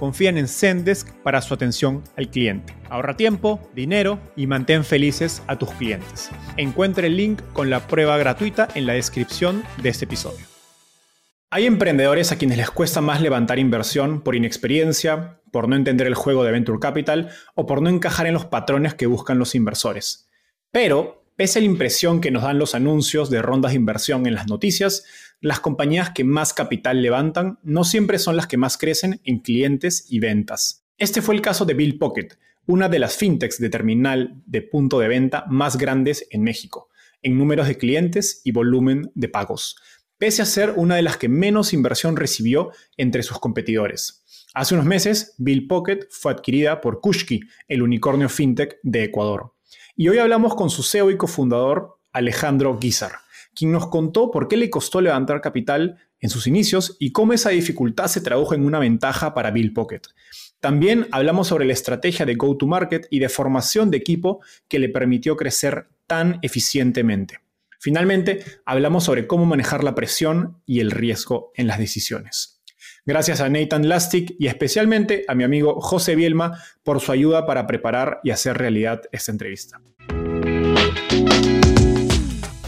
confían en Zendesk para su atención al cliente. Ahorra tiempo, dinero y mantén felices a tus clientes. Encuentre el link con la prueba gratuita en la descripción de este episodio. Hay emprendedores a quienes les cuesta más levantar inversión por inexperiencia, por no entender el juego de Venture Capital o por no encajar en los patrones que buscan los inversores. Pero Pese a la impresión que nos dan los anuncios de rondas de inversión en las noticias, las compañías que más capital levantan no siempre son las que más crecen en clientes y ventas. Este fue el caso de Bill Pocket, una de las fintechs de terminal de punto de venta más grandes en México, en números de clientes y volumen de pagos, pese a ser una de las que menos inversión recibió entre sus competidores. Hace unos meses, Bill Pocket fue adquirida por Kushki, el unicornio fintech de Ecuador. Y hoy hablamos con su CEO y cofundador, Alejandro Guizar, quien nos contó por qué le costó levantar capital en sus inicios y cómo esa dificultad se tradujo en una ventaja para Bill Pocket. También hablamos sobre la estrategia de go-to-market y de formación de equipo que le permitió crecer tan eficientemente. Finalmente, hablamos sobre cómo manejar la presión y el riesgo en las decisiones. Gracias a Nathan Lastic y especialmente a mi amigo José Bielma por su ayuda para preparar y hacer realidad esta entrevista.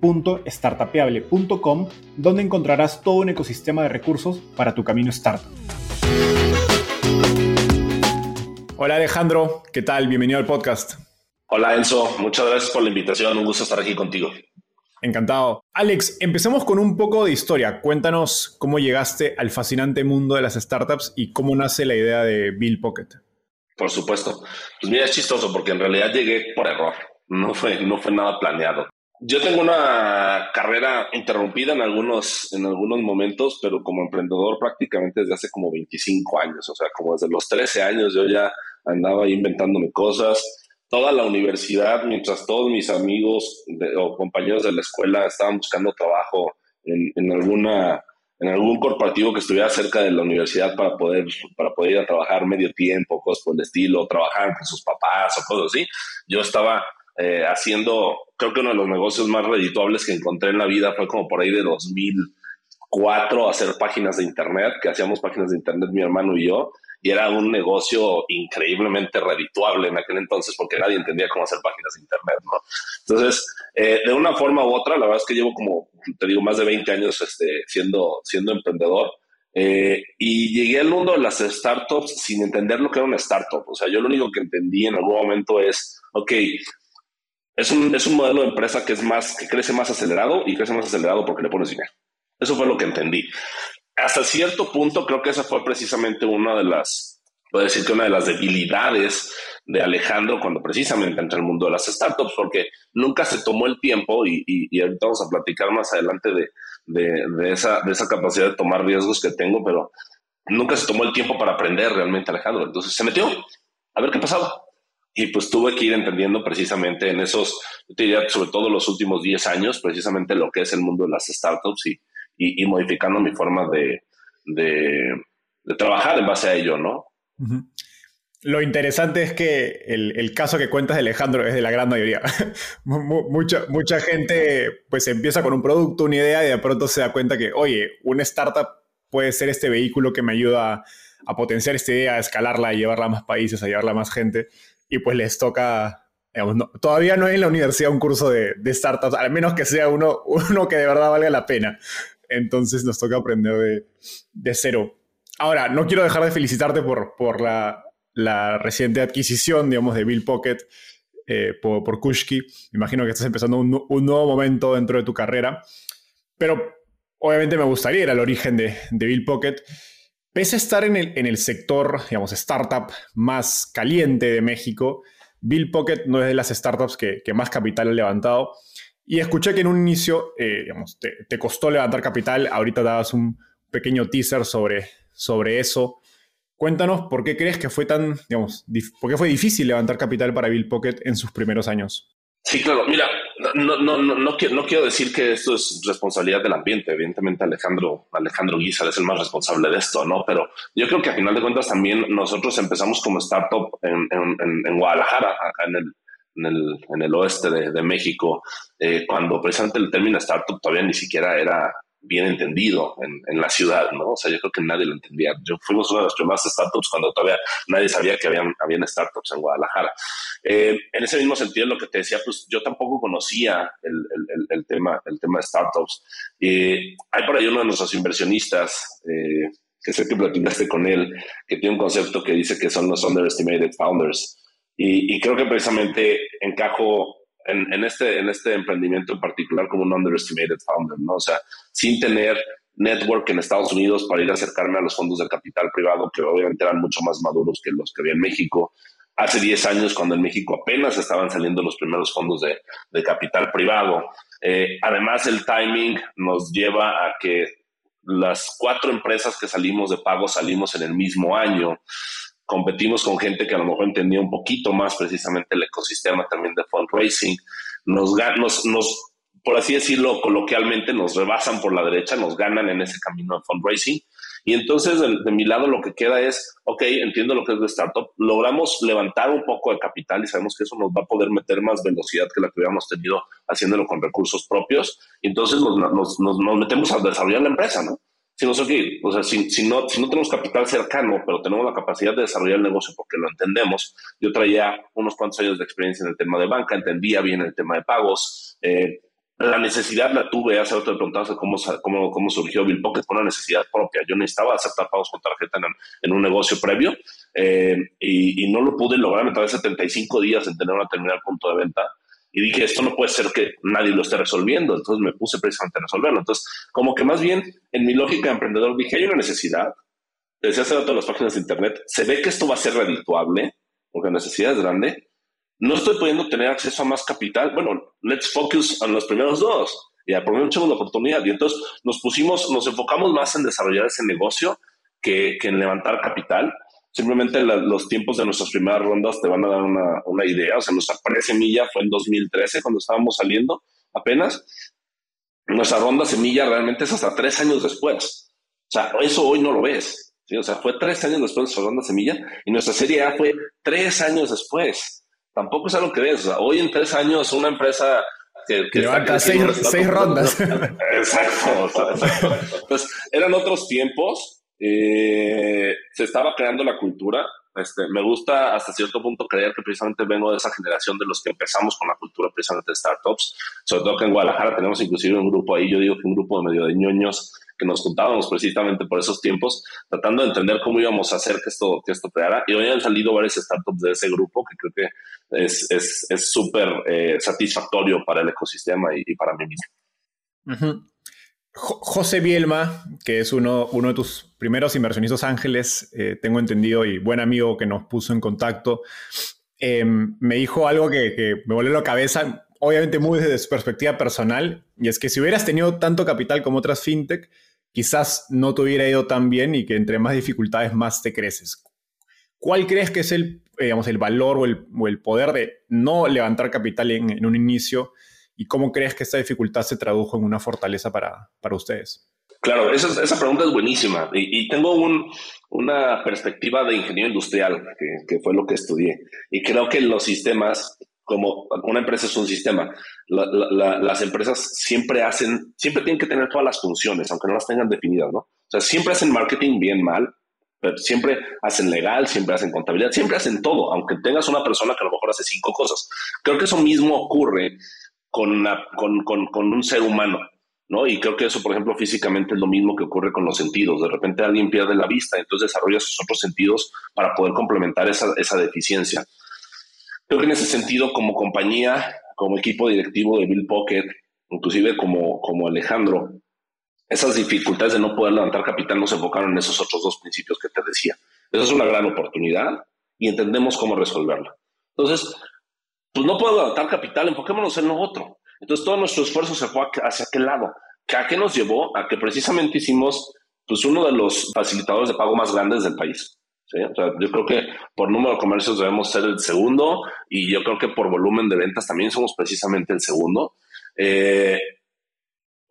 www.startapeable.com, donde encontrarás todo un ecosistema de recursos para tu camino startup. Hola Alejandro, ¿qué tal? Bienvenido al podcast. Hola Enzo, muchas gracias por la invitación, un gusto estar aquí contigo. Encantado. Alex, empecemos con un poco de historia. Cuéntanos cómo llegaste al fascinante mundo de las startups y cómo nace la idea de Bill Pocket. Por supuesto. Pues mira, es chistoso porque en realidad llegué por error. No fue, no fue nada planeado. Yo tengo una carrera interrumpida en algunos, en algunos momentos, pero como emprendedor prácticamente desde hace como 25 años, o sea, como desde los 13 años yo ya andaba inventándome cosas. Toda la universidad, mientras todos mis amigos o compañeros de la escuela estaban buscando trabajo en, en, alguna, en algún corporativo que estuviera cerca de la universidad para poder, para poder ir a trabajar medio tiempo, cosas por el estilo, trabajar con sus papás o cosas así. Yo estaba eh, haciendo, creo que uno de los negocios más redituables que encontré en la vida fue como por ahí de 2004 hacer páginas de internet, que hacíamos páginas de internet mi hermano y yo, y era un negocio increíblemente redituable en aquel entonces porque nadie entendía cómo hacer páginas de internet, ¿no? Entonces, eh, de una forma u otra, la verdad es que llevo como, te digo, más de 20 años este, siendo, siendo emprendedor. Eh, y llegué al mundo de las startups sin entender lo que era una startup. O sea, yo lo único que entendí en algún momento es, ok, es un, es un modelo de empresa que es más, que crece más acelerado y crece más acelerado porque le pones dinero. Eso fue lo que entendí. Hasta cierto punto creo que esa fue precisamente una de las, puedo decir que una de las debilidades de Alejandro cuando precisamente entra el mundo de las startups, porque nunca se tomó el tiempo y, y, ahorita vamos a platicar más adelante de, de, de, esa, de esa capacidad de tomar riesgos que tengo, pero nunca se tomó el tiempo para aprender realmente Alejandro. Entonces se metió a ver qué pasaba. Y pues tuve que ir entendiendo precisamente en esos, diría sobre todo los últimos 10 años, precisamente lo que es el mundo de las startups y, y, modificando mi forma de, de, trabajar en base a ello, ¿no? Lo interesante es que el, caso que cuentas Alejandro es de la gran mayoría. mucha, mucha gente pues empieza con un producto, una idea y de pronto se da cuenta que, oye, una startup puede ser este vehículo que me ayuda a, potenciar esta idea, a escalarla, a llevarla a más países, a llevarla a más gente. Y pues les toca, todavía no hay en la universidad un curso de, startups, al menos que sea uno, que de verdad valga la pena. Entonces nos toca aprender de, de cero. Ahora, no quiero dejar de felicitarte por, la, reciente adquisición, digamos, de Bill Pocket eh, por, Kushki. Imagino que estás empezando un, nuevo momento dentro de tu carrera. Pero obviamente me gustaría ir al origen de, Bill Pocket. Pese a estar en el, en el sector, digamos, startup más caliente de México, Bill Pocket no es de las startups que, más capital ha levantado. Y escuché que en un inicio, eh, digamos, te, costó levantar capital. Ahorita dabas un pequeño teaser sobre, sobre eso. Cuéntanos por qué crees que fue tan, digamos, por qué fue difícil levantar capital para Bill Pocket en sus primeros años. Sí, claro. Mira, no, no, no, no, quiero, decir que esto es responsabilidad del ambiente. Evidentemente, Alejandro, Alejandro Guizar es el más responsable de esto, ¿no? Pero yo creo que a final de cuentas también nosotros empezamos como startup en, en, Guadalajara, acá en el, en el, en el oeste de, de México, eh, cuando precisamente el término startup todavía ni siquiera era bien entendido en, en, la ciudad, ¿no? O sea, yo creo que nadie lo entendía. Yo fuimos una de las primeras startups cuando todavía nadie sabía que habían, habían startups en Guadalajara. Eh, en ese mismo sentido, lo que te decía, pues yo tampoco conocía el, el, tema, el tema de startups. Eh, hay por ahí uno de nuestros inversionistas, eh, que sé que platicaste con él, que tiene un concepto que dice que son los underestimated founders. Y, y creo que precisamente encajo este, en este emprendimiento en particular como un underestimated founder, ¿no? O sea, sin tener network en Estados Unidos para ir a acercarme a los fondos de capital privado, que obviamente eran mucho más maduros que los que había en México. Hace 10 años, cuando en México apenas estaban saliendo los primeros fondos de, de capital privado. Eh, además, el timing nos lleva a que las cuatro empresas que salimos de pago salimos en el mismo año competimos con gente que a lo mejor entendía un poquito más precisamente el ecosistema también de fundraising. Nos, nos, nos, por así decirlo coloquialmente, nos rebasan por la derecha, nos ganan en ese camino de fundraising. Y entonces de, mi lado lo que queda es, ok, entiendo lo que es de startup, logramos levantar un poco de capital y sabemos que eso nos va a poder meter más velocidad que la que hubiéramos tenido haciéndolo con recursos propios. Y entonces nos, nos, nos metemos a desarrollar la empresa, ¿no? Si no, o sea, si, si, no, si no tenemos capital cercano, pero tenemos la capacidad de desarrollar el negocio porque lo entendemos, yo traía unos cuantos años de experiencia en el tema de banca, entendía bien el tema de pagos, eh, la necesidad la tuve, hace otro preguntaste cómo, cómo, cómo surgió Bill Pocket, fue una necesidad propia. Yo necesitaba aceptar pagos con tarjeta en, en un negocio previo eh, y, y, no lo pude lograr, me tardé 75 días en tener una terminal punto de venta y dije, esto no puede ser que nadie lo esté resolviendo. Entonces me puse precisamente a resolverlo. Entonces, como que más bien en mi lógica de emprendedor dije, hay una necesidad. Desde hace rato las páginas de Internet, se ve que esto va a ser redituable, porque la necesidad es grande. No estoy pudiendo tener acceso a más capital. Bueno, let's focus en los primeros dos y aprovechemos la oportunidad. Y entonces nos pusimos, nos enfocamos más en desarrollar ese negocio que, que en levantar capital simplemente los tiempos de nuestras primeras rondas te van a dar una, una idea. O sea, nuestra pre-semilla fue en 2013 cuando estábamos saliendo apenas. Nuestra ronda semilla realmente es hasta tres años después. O sea, eso hoy no lo ves. ¿sí? O sea, fue tres años después de nuestra ronda semilla y nuestra serie A fue tres años después. Tampoco es algo que ves. O sea, hoy en tres años una empresa que, que levanta seis, seis rondas. Exacto, exacto. Entonces, eran otros tiempos eh, se estaba creando la cultura. Este, me gusta hasta cierto punto creer que precisamente vengo de esa generación de los que empezamos con la cultura precisamente de startups. Sobre todo que en Guadalajara tenemos inclusive un grupo ahí, yo digo que un grupo de medio de ñoños que nos juntábamos precisamente por esos tiempos, tratando de entender cómo íbamos a hacer que esto, que esto creara. Y hoy han salido varios startups de ese grupo que creo que es súper es, eh, satisfactorio para el ecosistema y, para mí mismo. José Bielma, que es uno, uno de tus primeros inversionistas ángeles, eh, tengo entendido, y buen amigo que nos puso en contacto, em, me dijo algo que, me volvió la cabeza, obviamente muy desde su perspectiva personal, y es que si hubieras tenido tanto capital como otras fintech, quizás no te hubiera ido tan bien y que entre más dificultades más te creces. ¿Cuál crees que es el, digamos, el valor o el, poder de no levantar capital en, en un inicio? ¿Y cómo crees que esta dificultad se tradujo en una fortaleza para, para ustedes? Claro, esa, esa pregunta es buenísima y, tengo un, una perspectiva de ingeniero industrial, que, que, fue lo que estudié. Y creo que los sistemas, como una empresa es un sistema, las empresas siempre hacen, siempre tienen que tener todas las funciones, aunque no las tengan definidas, ¿no? O sea, siempre hacen marketing bien, mal, pero siempre hacen legal, siempre hacen contabilidad, siempre hacen todo, aunque tengas una persona que a lo mejor hace cinco cosas. Creo que eso mismo ocurre con, con, con, con un ser humano. ¿No? Y creo que eso, por ejemplo, físicamente es lo mismo que ocurre con los sentidos. De repente alguien pierde la vista, entonces desarrolla sus otros sentidos para poder complementar esa, esa deficiencia. Creo que en ese sentido, como compañía, como equipo directivo de Bill Pocket, inclusive como, como Alejandro, esas dificultades de no poder levantar capital nos enfocaron en esos otros dos principios que te decía. Esa es una gran oportunidad y entendemos cómo resolverla. Entonces, pues no puedo levantar capital, enfoquémonos en lo otro. Entonces todo nuestro esfuerzo se fue hacia aquel lado. ¿A qué nos llevó? A que precisamente hicimos pues uno de los facilitadores de pago más grandes del país. yo creo que por número de comercios debemos ser el segundo y yo creo que por volumen de ventas también somos precisamente el segundo. Eh,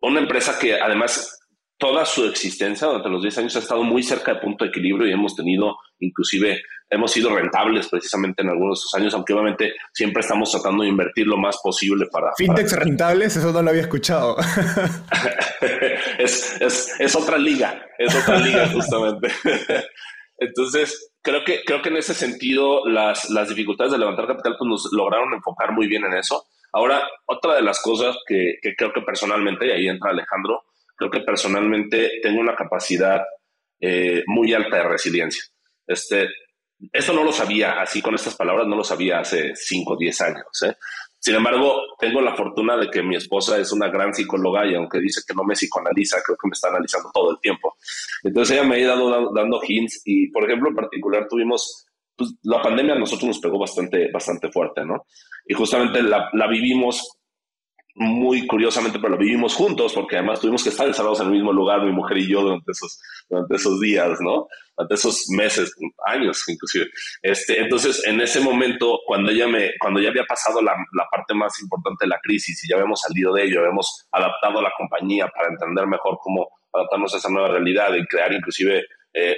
una empresa que además toda su existencia durante los 10 años ha estado muy cerca de punto de equilibrio y hemos tenido inclusive hemos sido rentables precisamente en algunos de esos años, aunque obviamente siempre estamos tratando de invertir lo más posible para... Fintechs rentables, eso no lo había escuchado. es, es, es, otra liga, es otra liga justamente. Entonces, creo que, creo que en ese sentido las, las dificultades de levantar capital pues nos lograron enfocar muy bien en eso. Ahora, otra de las cosas que, que creo que personalmente, y ahí entra Alejandro, creo que personalmente tengo una capacidad eh, muy alta de resiliencia. Este, esto no lo sabía, así con estas palabras, no lo sabía hace 5 o 10 años. ¿eh? Sin embargo, tengo la fortuna de que mi esposa es una gran psicóloga y aunque dice que no me psicoanaliza, creo que me está analizando todo el tiempo. Entonces ella me ha ido dando, hints y, por ejemplo, en particular tuvimos, pues, la pandemia a nosotros nos pegó bastante, bastante fuerte, ¿no? Y justamente la, la vivimos muy curiosamente, pero lo vivimos juntos, porque además tuvimos que estar encerrados en el mismo lugar, mi mujer y yo, durante esos, durante esos días, ¿no? Durante esos meses, años inclusive. Este, entonces, en ese momento, cuando ella, me, cuando ya había pasado la, la parte más importante de la crisis y ya habíamos salido de ello, habíamos adaptado a la compañía para entender mejor cómo adaptarnos a esa nueva realidad y crear inclusive eh,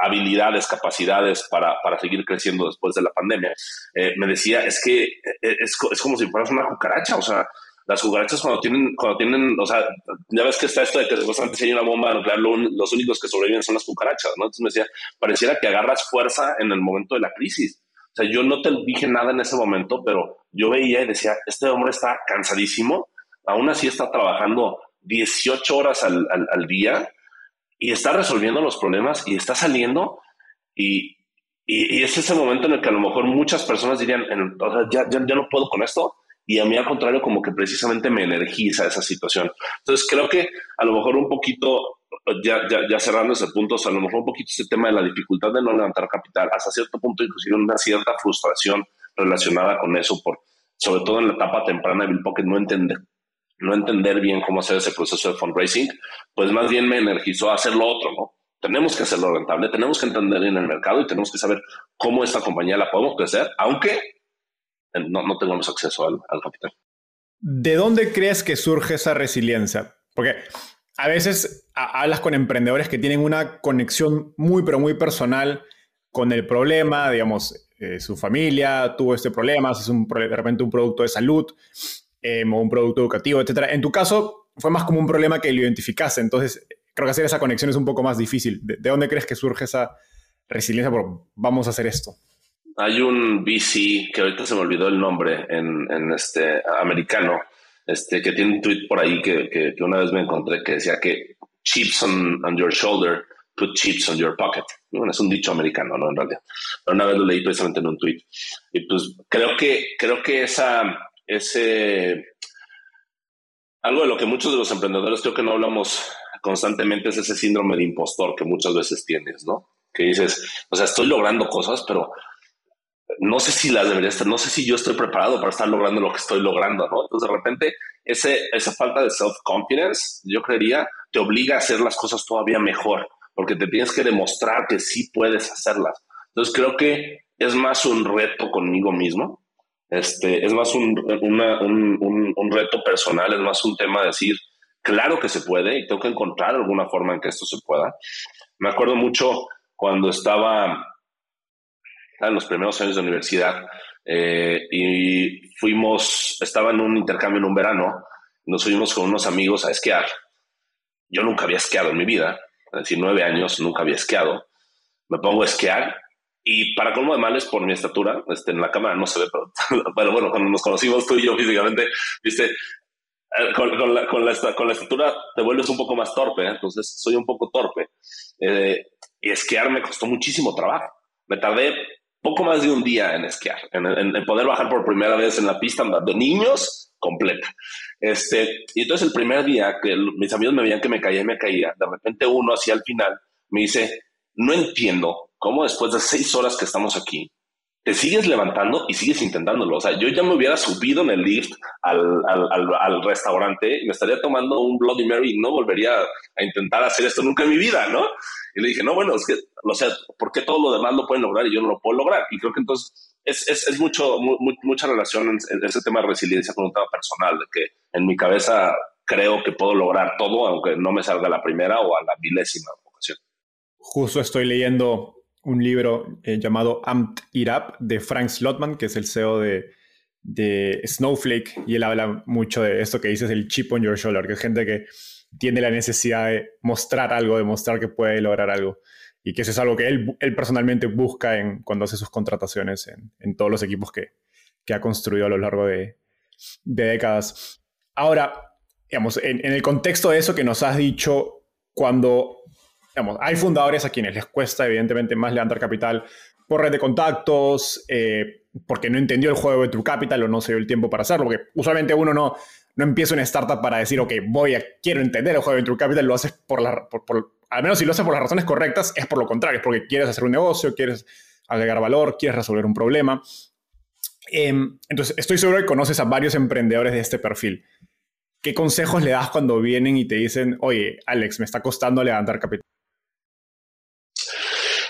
habilidades, capacidades para, para, seguir creciendo después de la pandemia, eh, me decía, es que eh, es, es, como si fueras una cucaracha, o sea, las cucarachas cuando tienen, cuando tienen, o sea, ya ves que está esto de que si hay una bomba nuclear, los únicos que sobreviven son las cucarachas, ¿no? Entonces me decía, pareciera que agarras fuerza en el momento de la crisis. O sea, yo no te dije nada en ese momento, pero yo veía y decía, este hombre está cansadísimo, aún así está trabajando 18 horas al, al, día y está resolviendo los problemas y está saliendo y, y, y, es ese momento en el que a lo mejor muchas personas dirían, o sea, ya, ya, ya no puedo con esto, y a mí al contrario como que precisamente me energiza esa situación. Entonces creo que a lo mejor un poquito, ya, ya, ya cerrando ese punto, a lo mejor un poquito ese tema de la dificultad de no levantar capital, hasta cierto punto inclusive una cierta frustración relacionada con eso, por, sobre todo en la etapa temprana de Bill Pocket, no entender, no entender bien cómo hacer ese proceso de fundraising, pues más bien me energizó a hacer lo otro, ¿no? Tenemos que hacerlo rentable, tenemos que entender en el mercado y tenemos que saber cómo esta compañía la podemos crecer, aunque no, no tengamos acceso al, al capital. ¿De dónde crees que surge esa resiliencia? Porque a veces hablas con emprendedores que tienen una conexión muy, pero muy personal con el problema, digamos, eh, su familia tuvo este problema, es un, de repente un producto de salud eh, o un producto educativo, etc. En tu caso fue más como un problema que lo identificaste, entonces creo que hacer esa conexión es un poco más difícil. ¿De, de dónde crees que surge esa resiliencia por vamos a hacer esto? Hay un VC que ahorita se me olvidó el nombre en, este americano, este que tiene un tweet por ahí que, que, una vez me encontré que decía que chips on, on, your shoulder, put chips on your pocket. Bueno, es un dicho americano, ¿no? En realidad. Pero una vez lo leí precisamente en un tweet. Y pues creo que, creo que esa, ese, algo de lo que muchos de los emprendedores creo que no hablamos constantemente es ese síndrome de impostor que muchas veces tienes, ¿no? Que dices, o sea, estoy logrando cosas, pero no sé si las debería estar, no sé si yo estoy preparado para estar logrando lo que estoy logrando, ¿no? Entonces, de repente, ese, esa falta de self-confidence, yo creería, te obliga a hacer las cosas todavía mejor, porque te tienes que demostrar que sí puedes hacerlas. Entonces, creo que es más un reto conmigo mismo, este, es más un, un, un, reto personal, es más un tema de decir, Claro que se puede y tengo que encontrar alguna forma en que esto se pueda. Me acuerdo mucho cuando estaba en los primeros años de universidad eh, y fuimos, estaba en un intercambio en un verano, nos fuimos con unos amigos a esquiar. Yo nunca había esquiado en mi vida, decir, nueve años, nunca había esquiado. Me pongo a esquiar y para colmo de males, por mi estatura, este, en la cámara no se ve, pero, pero bueno, cuando nos conocimos tú y yo físicamente, viste, eh, con, la, con, la, con, la, estatura te vuelves un poco más torpe, ¿eh? entonces soy un poco torpe. Eh, y esquiar me costó muchísimo trabajo. Me tardé poco más de un día en esquiar, en, poder bajar por primera vez en la pista de niños completa. Este, y entonces el primer día que mis amigos me veían que me caía y me caía, de repente uno hacia el final me dice, no entiendo cómo después de seis horas que estamos aquí, te sigues levantando y sigues intentándolo. O sea, yo ya me hubiera subido en el lift al, al, al, restaurante y me estaría tomando un Bloody Mary y no volvería a intentar hacer esto nunca en mi vida, ¿no? Y le dije, no, bueno, es que, o sea, ¿por qué todo lo demás lo pueden lograr y yo no lo puedo lograr? Y creo que entonces es, es, es mucho, mucha relación en, ese tema de resiliencia con un tema personal, de que en mi cabeza creo que puedo lograr todo, aunque no me salga la primera o a la milésima ocasión. Justo estoy leyendo un libro eh, llamado Amt It Up de Frank Slotman, que es el CEO de, de, Snowflake, y él habla mucho de esto que dices, el chip on your shoulder, que es gente que tiene la necesidad de mostrar algo, de mostrar que puede lograr algo. Y que eso es algo que él, él personalmente busca en, cuando hace sus contrataciones en, en todos los equipos que, que, ha construido a lo largo de, de décadas. Ahora, digamos, en, en el contexto de eso que nos has dicho, cuando hay fundadores a quienes les cuesta evidentemente más levantar capital por red de contactos, eh, porque no entendió el juego de True Capital o no se dio el tiempo para hacerlo, porque usualmente uno no, no empieza una startup para decir, ok, voy a, quiero entender el juego de True Capital, lo haces por la, al menos si lo haces por las razones correctas, es por lo contrario, es porque quieres hacer un negocio, quieres agregar valor, quieres resolver un problema. Em, entonces, estoy seguro que conoces a varios emprendedores de este perfil. ¿Qué consejos le das cuando vienen y te dicen, oye, Alex, me está costando levantar capital?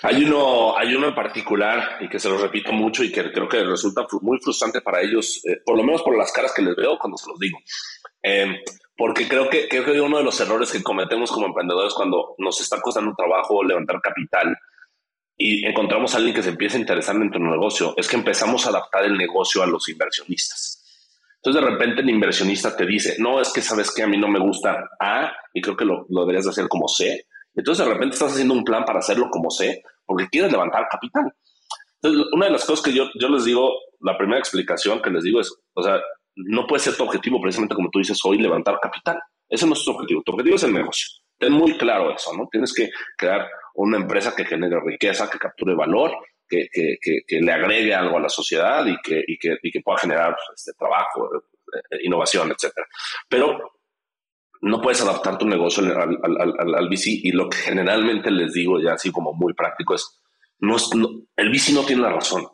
Hay uno, hay uno en particular y que se lo repito mucho y que creo que resulta muy frustrante para ellos, eh, por lo menos por las caras que les veo cuando se los digo. Eh, porque creo que, creo que uno de los errores que cometemos como emprendedores cuando nos está costando trabajo levantar capital y encontramos a alguien que se empieza a interesar en nuestro negocio, es que empezamos a adaptar el negocio a los inversionistas. Entonces de repente el inversionista te dice, no, es que sabes que a mí no me gusta A y creo que lo, lo deberías de hacer como C entonces de repente estás haciendo un plan para hacerlo como sé, porque quieres levantar capital. Entonces, una de las cosas que yo, yo les digo, la primera explicación que les digo es, o sea, no puede ser tu objetivo precisamente como tú dices hoy, levantar capital. Ese no es tu objetivo. Tu objetivo es el negocio. Ten muy claro eso, ¿no? Tienes que crear una empresa que genere riqueza, que capture valor, que, que, que, le agregue algo a la sociedad y que, y que, y que pueda generar este, trabajo, eh, innovación, etcétera. Pero no puedes adaptar tu negocio al, al, al, VC y lo que generalmente les digo ya así como muy práctico es, no, es, el VC no tiene la razón.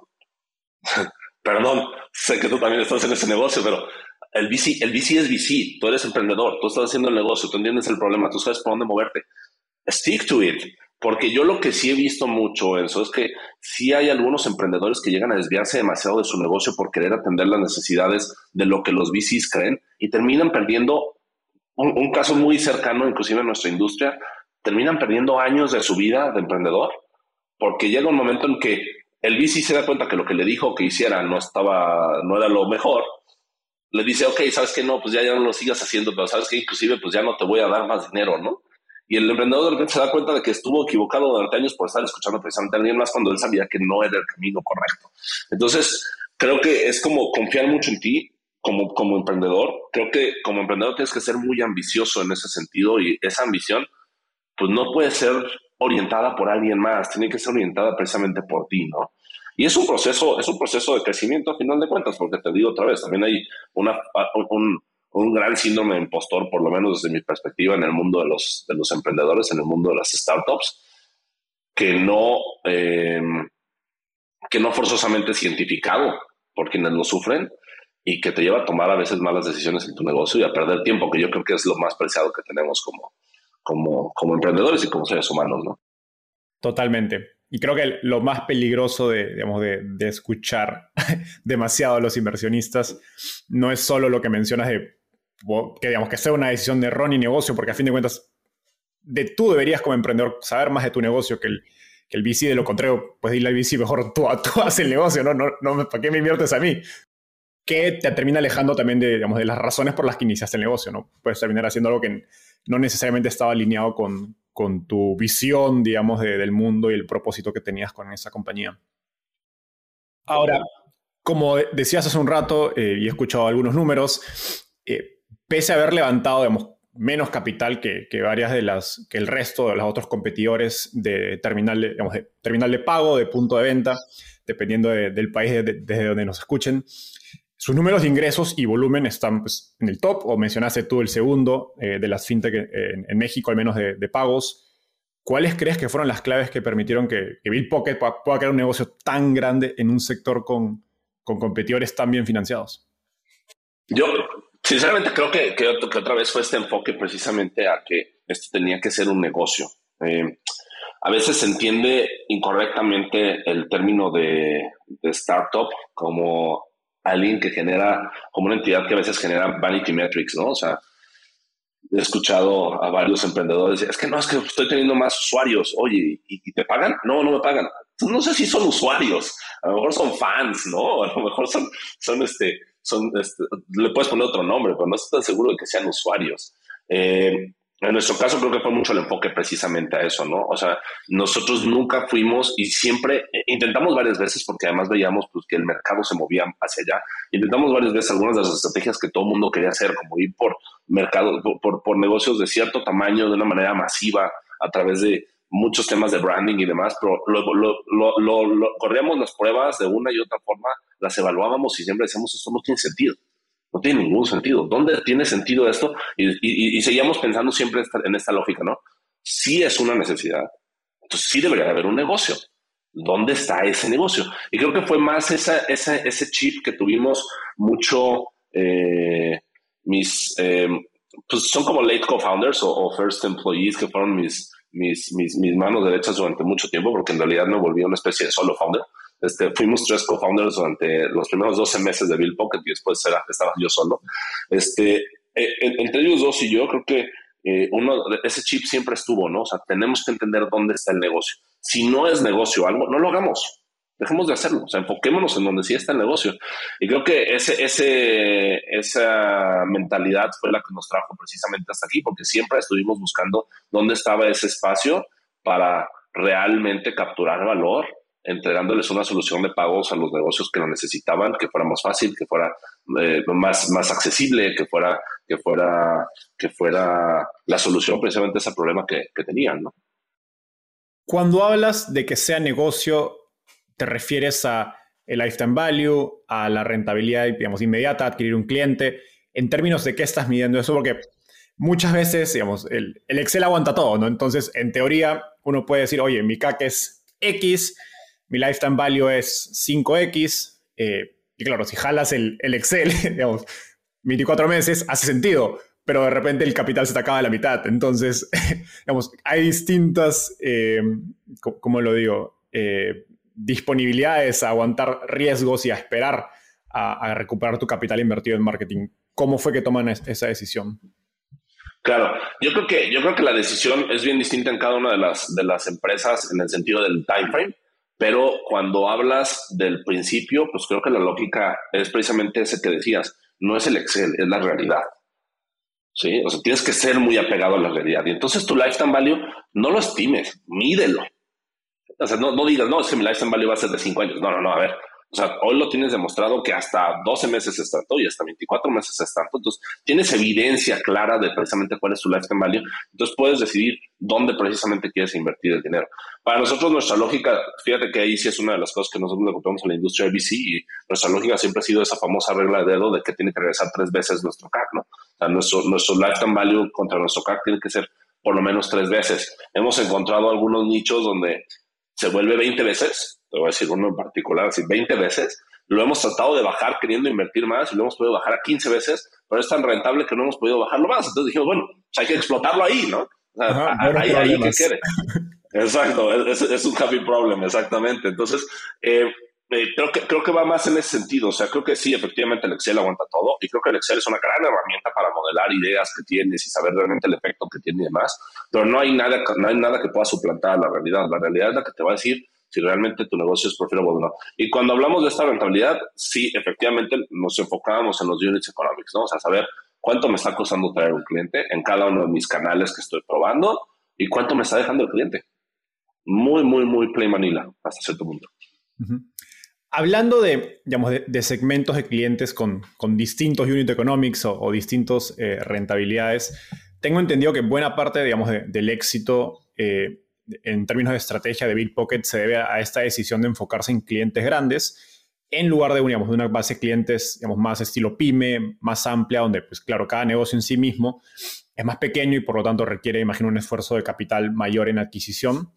Perdón, sé que tú también estás en ese negocio, pero el VC, el VC es VC, tú eres emprendedor, tú estás haciendo el negocio, tú entiendes el problema, tú sabes por dónde moverte. Stick to it. Porque yo lo que sí he visto mucho, eso es que sí hay algunos emprendedores que llegan a desviarse demasiado de su negocio por querer atender las necesidades de lo que los VCs creen y terminan perdiendo un, caso muy cercano, inclusive en nuestra industria, terminan perdiendo años de su vida de emprendedor, porque llega un momento en que el VC se da cuenta que lo que le dijo que hiciera no estaba, no era lo mejor, le dice, ok, sabes que no, pues ya, ya no lo sigas haciendo, pero sabes que inclusive pues ya no te voy a dar más dinero, ¿no? Y el emprendedor de repente se da cuenta de que estuvo equivocado durante años por estar escuchando precisamente a alguien más cuando él sabía que no era el camino correcto. Entonces, creo que es como confiar mucho en ti, como, como emprendedor, creo que como emprendedor tienes que ser muy ambicioso en ese sentido y esa ambición pues no puede ser orientada por alguien más, tiene que ser orientada precisamente por ti, ¿no? Y es un proceso, es un proceso de crecimiento a final de cuentas, porque te digo otra vez, también hay una, un, un gran síndrome de impostor, por lo menos desde mi perspectiva en el mundo de los, de los emprendedores, en el mundo de las startups, que no, eh, que no forzosamente es cientificado por quienes lo sufren, y que te lleva a tomar a veces malas decisiones en tu negocio y a perder tiempo, que yo creo que es lo más preciado que tenemos como, como, como emprendedores y como seres humanos, ¿no? Totalmente. Y creo que lo más peligroso de, digamos, de, de escuchar demasiado a los inversionistas no es solo lo que mencionas de que digamos que sea una decisión de error y negocio, porque a fin de cuentas, de tú deberías como emprendedor saber más de tu negocio que el, que el VC, de lo contrario, pues dile al VC, mejor tú, tú haces el negocio, ¿no? no, no ¿Para qué me inviertes a mí? Que te termina alejando también de, digamos, de las razones por las que iniciaste el negocio, ¿no? Puedes terminar haciendo algo que no necesariamente estaba alineado con, con tu visión, digamos, del mundo y el propósito que tenías con esa compañía. Ahora, como decías hace un rato, eh, y he escuchado algunos números, eh, pese a haber levantado, digamos, menos capital que, varias de las, que el resto de los otros competidores de terminal de, digamos, de, terminal de pago, de punto de venta, dependiendo del país desde donde nos escuchen. Sus números de ingresos y volumen están pues, en el top, o mencionaste tú el segundo eh, de las fintech en, México, al menos de, pagos. ¿Cuáles crees que fueron las claves que permitieron que, Bill Pocket pueda, crear un negocio tan grande en un sector con, con competidores tan bien financiados? Yo Sinceramente creo que, que, otra vez fue este enfoque precisamente a que esto tenía que ser un negocio. Eh, a veces se entiende incorrectamente el término de, startup como alguien que genera, como una entidad que a veces genera vanity metrics, ¿no? O sea, he escuchado a varios emprendedores, es que no, es que estoy teniendo más usuarios, oye, ¿y, te pagan? No, no me pagan. No sé si son usuarios, a lo mejor son fans, ¿no? A lo mejor son, son este, son, este, le puedes poner otro nombre, pero no estoy tan seguro de que sean usuarios. Eh, en nuestro caso creo que fue mucho el enfoque precisamente a eso, ¿no? O sea, nosotros nunca fuimos y siempre eh, intentamos varias veces porque además veíamos pues, que el mercado se movía hacia allá. Intentamos varias veces algunas de las estrategias que todo el mundo quería hacer, como ir por mercado, por, por negocios de cierto tamaño, de una manera masiva, a través de muchos temas de branding y demás, pero luego lo, lo, corríamos las pruebas de una y otra forma, las evaluábamos y siempre decíamos, esto no tiene sentido. No tiene ningún sentido. ¿Dónde tiene sentido esto? Y, seguíamos pensando siempre en esta lógica, ¿no? Sí es una necesidad. Entonces sí debería haber un negocio. ¿Dónde está ese negocio? Y creo que fue más esa, ese chip que tuvimos mucho eh, mis... Eh, pues son como late co-founders o first employees que fueron mis, mis, mis, mis, manos derechas durante mucho tiempo, porque en realidad me volví una especie de solo founder. Este, fuimos tres co-founders durante los primeros 12 meses de Bill Pocket y después era, estaba yo solo. Este, eh, entre ellos dos y yo creo que eh, uno, ese chip siempre estuvo, ¿no? O sea, tenemos que entender dónde está el negocio. Si no es negocio algo, no lo hagamos dejemos de hacerlo, o sea, enfoquémonos en donde sí está el negocio. Y creo que ese, ese, esa mentalidad fue la que nos trajo precisamente hasta aquí, porque siempre estuvimos buscando dónde estaba ese espacio para realmente capturar valor, entregándoles una solución de pagos a los negocios que lo necesitaban, que fuera más fácil, que fuera eh, más, más accesible, que fuera, que, fuera, que fuera la solución precisamente a ese problema que, tenían. Cuando hablas de que sea negocio, te refieres a el lifetime value, a la rentabilidad, digamos, inmediata, adquirir un cliente, en términos de qué estás midiendo eso, porque muchas veces, digamos, el, Excel aguanta todo, ¿no? Entonces, en teoría, uno puede decir, oye, mi CAC es X, mi lifetime value es 5X, eh, y claro, si jalas el, Excel, digamos, 24 meses, hace sentido, pero de repente el capital se te acaba a la mitad. Entonces, digamos, hay distintas, eh, ¿cómo lo digo? Eh, disponibilidades a aguantar riesgos y a esperar a, recuperar tu capital invertido en marketing. ¿Cómo fue que toman esa decisión? Claro, yo creo que yo creo que la decisión es bien distinta en cada una de las de las empresas en el sentido del time frame, pero cuando hablas del principio, pues creo que la lógica es precisamente ese que decías, no es el Excel, es la realidad. Sí, o sea, tienes que ser muy apegado a la realidad y entonces tu lifetime value no lo estimes, mídelo. O sea, no, no digas, no, es que mi lifetime value va a ser de 5 años. No, no, no, a ver. O sea, hoy lo tienes demostrado que hasta 12 meses es tanto y hasta 24 meses es tanto. Entonces, tienes evidencia clara de precisamente cuál es tu lifetime value. Entonces, puedes decidir dónde precisamente quieres invertir el dinero. Para nosotros, nuestra lógica, fíjate que ahí sí es una de las cosas que nosotros le contamos a la industria de VC y nuestra lógica siempre ha sido esa famosa regla de dedo de que tiene que regresar tres veces nuestro CAC, ¿no? O sea, nuestro, nuestro lifetime value contra nuestro CAC tiene que ser por lo menos tres veces. Hemos encontrado algunos nichos donde se vuelve 20 veces, te voy a decir uno en particular, así 20 veces, lo hemos tratado de bajar queriendo invertir más y lo hemos podido bajar a 15 veces, pero es tan rentable que no hemos podido bajarlo más. Entonces dijimos, bueno, pues hay que explotarlo ahí, ¿no? ahí, ahí que quede. Exacto, es, es, un happy problem, exactamente. Entonces, eh, eh, creo, que, creo que va más en ese sentido. O sea, creo que sí, efectivamente el Excel aguanta todo y creo que el Excel es una gran herramienta para modelar ideas que tienes y saber realmente el efecto que tiene y demás. Pero no hay nada, no hay nada que pueda suplantar la realidad. La realidad es la que te va a decir si realmente tu negocio es profitable o no. Y cuando hablamos de esta rentabilidad, sí, efectivamente nos enfocábamos en los units economics, ¿no? O sea, saber cuánto me está costando traer un cliente en cada uno de mis canales que estoy probando y cuánto me está dejando el cliente. Muy, muy, muy play manila hasta cierto punto. Hablando de, digamos, de, segmentos de clientes con, con distintos unit economics o, o distintos eh, rentabilidades, tengo entendido que buena parte digamos, del éxito eh, en términos de estrategia de Bitpocket se debe a esta decisión de enfocarse en clientes grandes en lugar de, digamos, de una base de clientes digamos, más estilo pyme, más amplia, donde, pues claro, cada negocio en sí mismo es más pequeño y por lo tanto requiere, imagino, un esfuerzo de capital mayor en adquisición.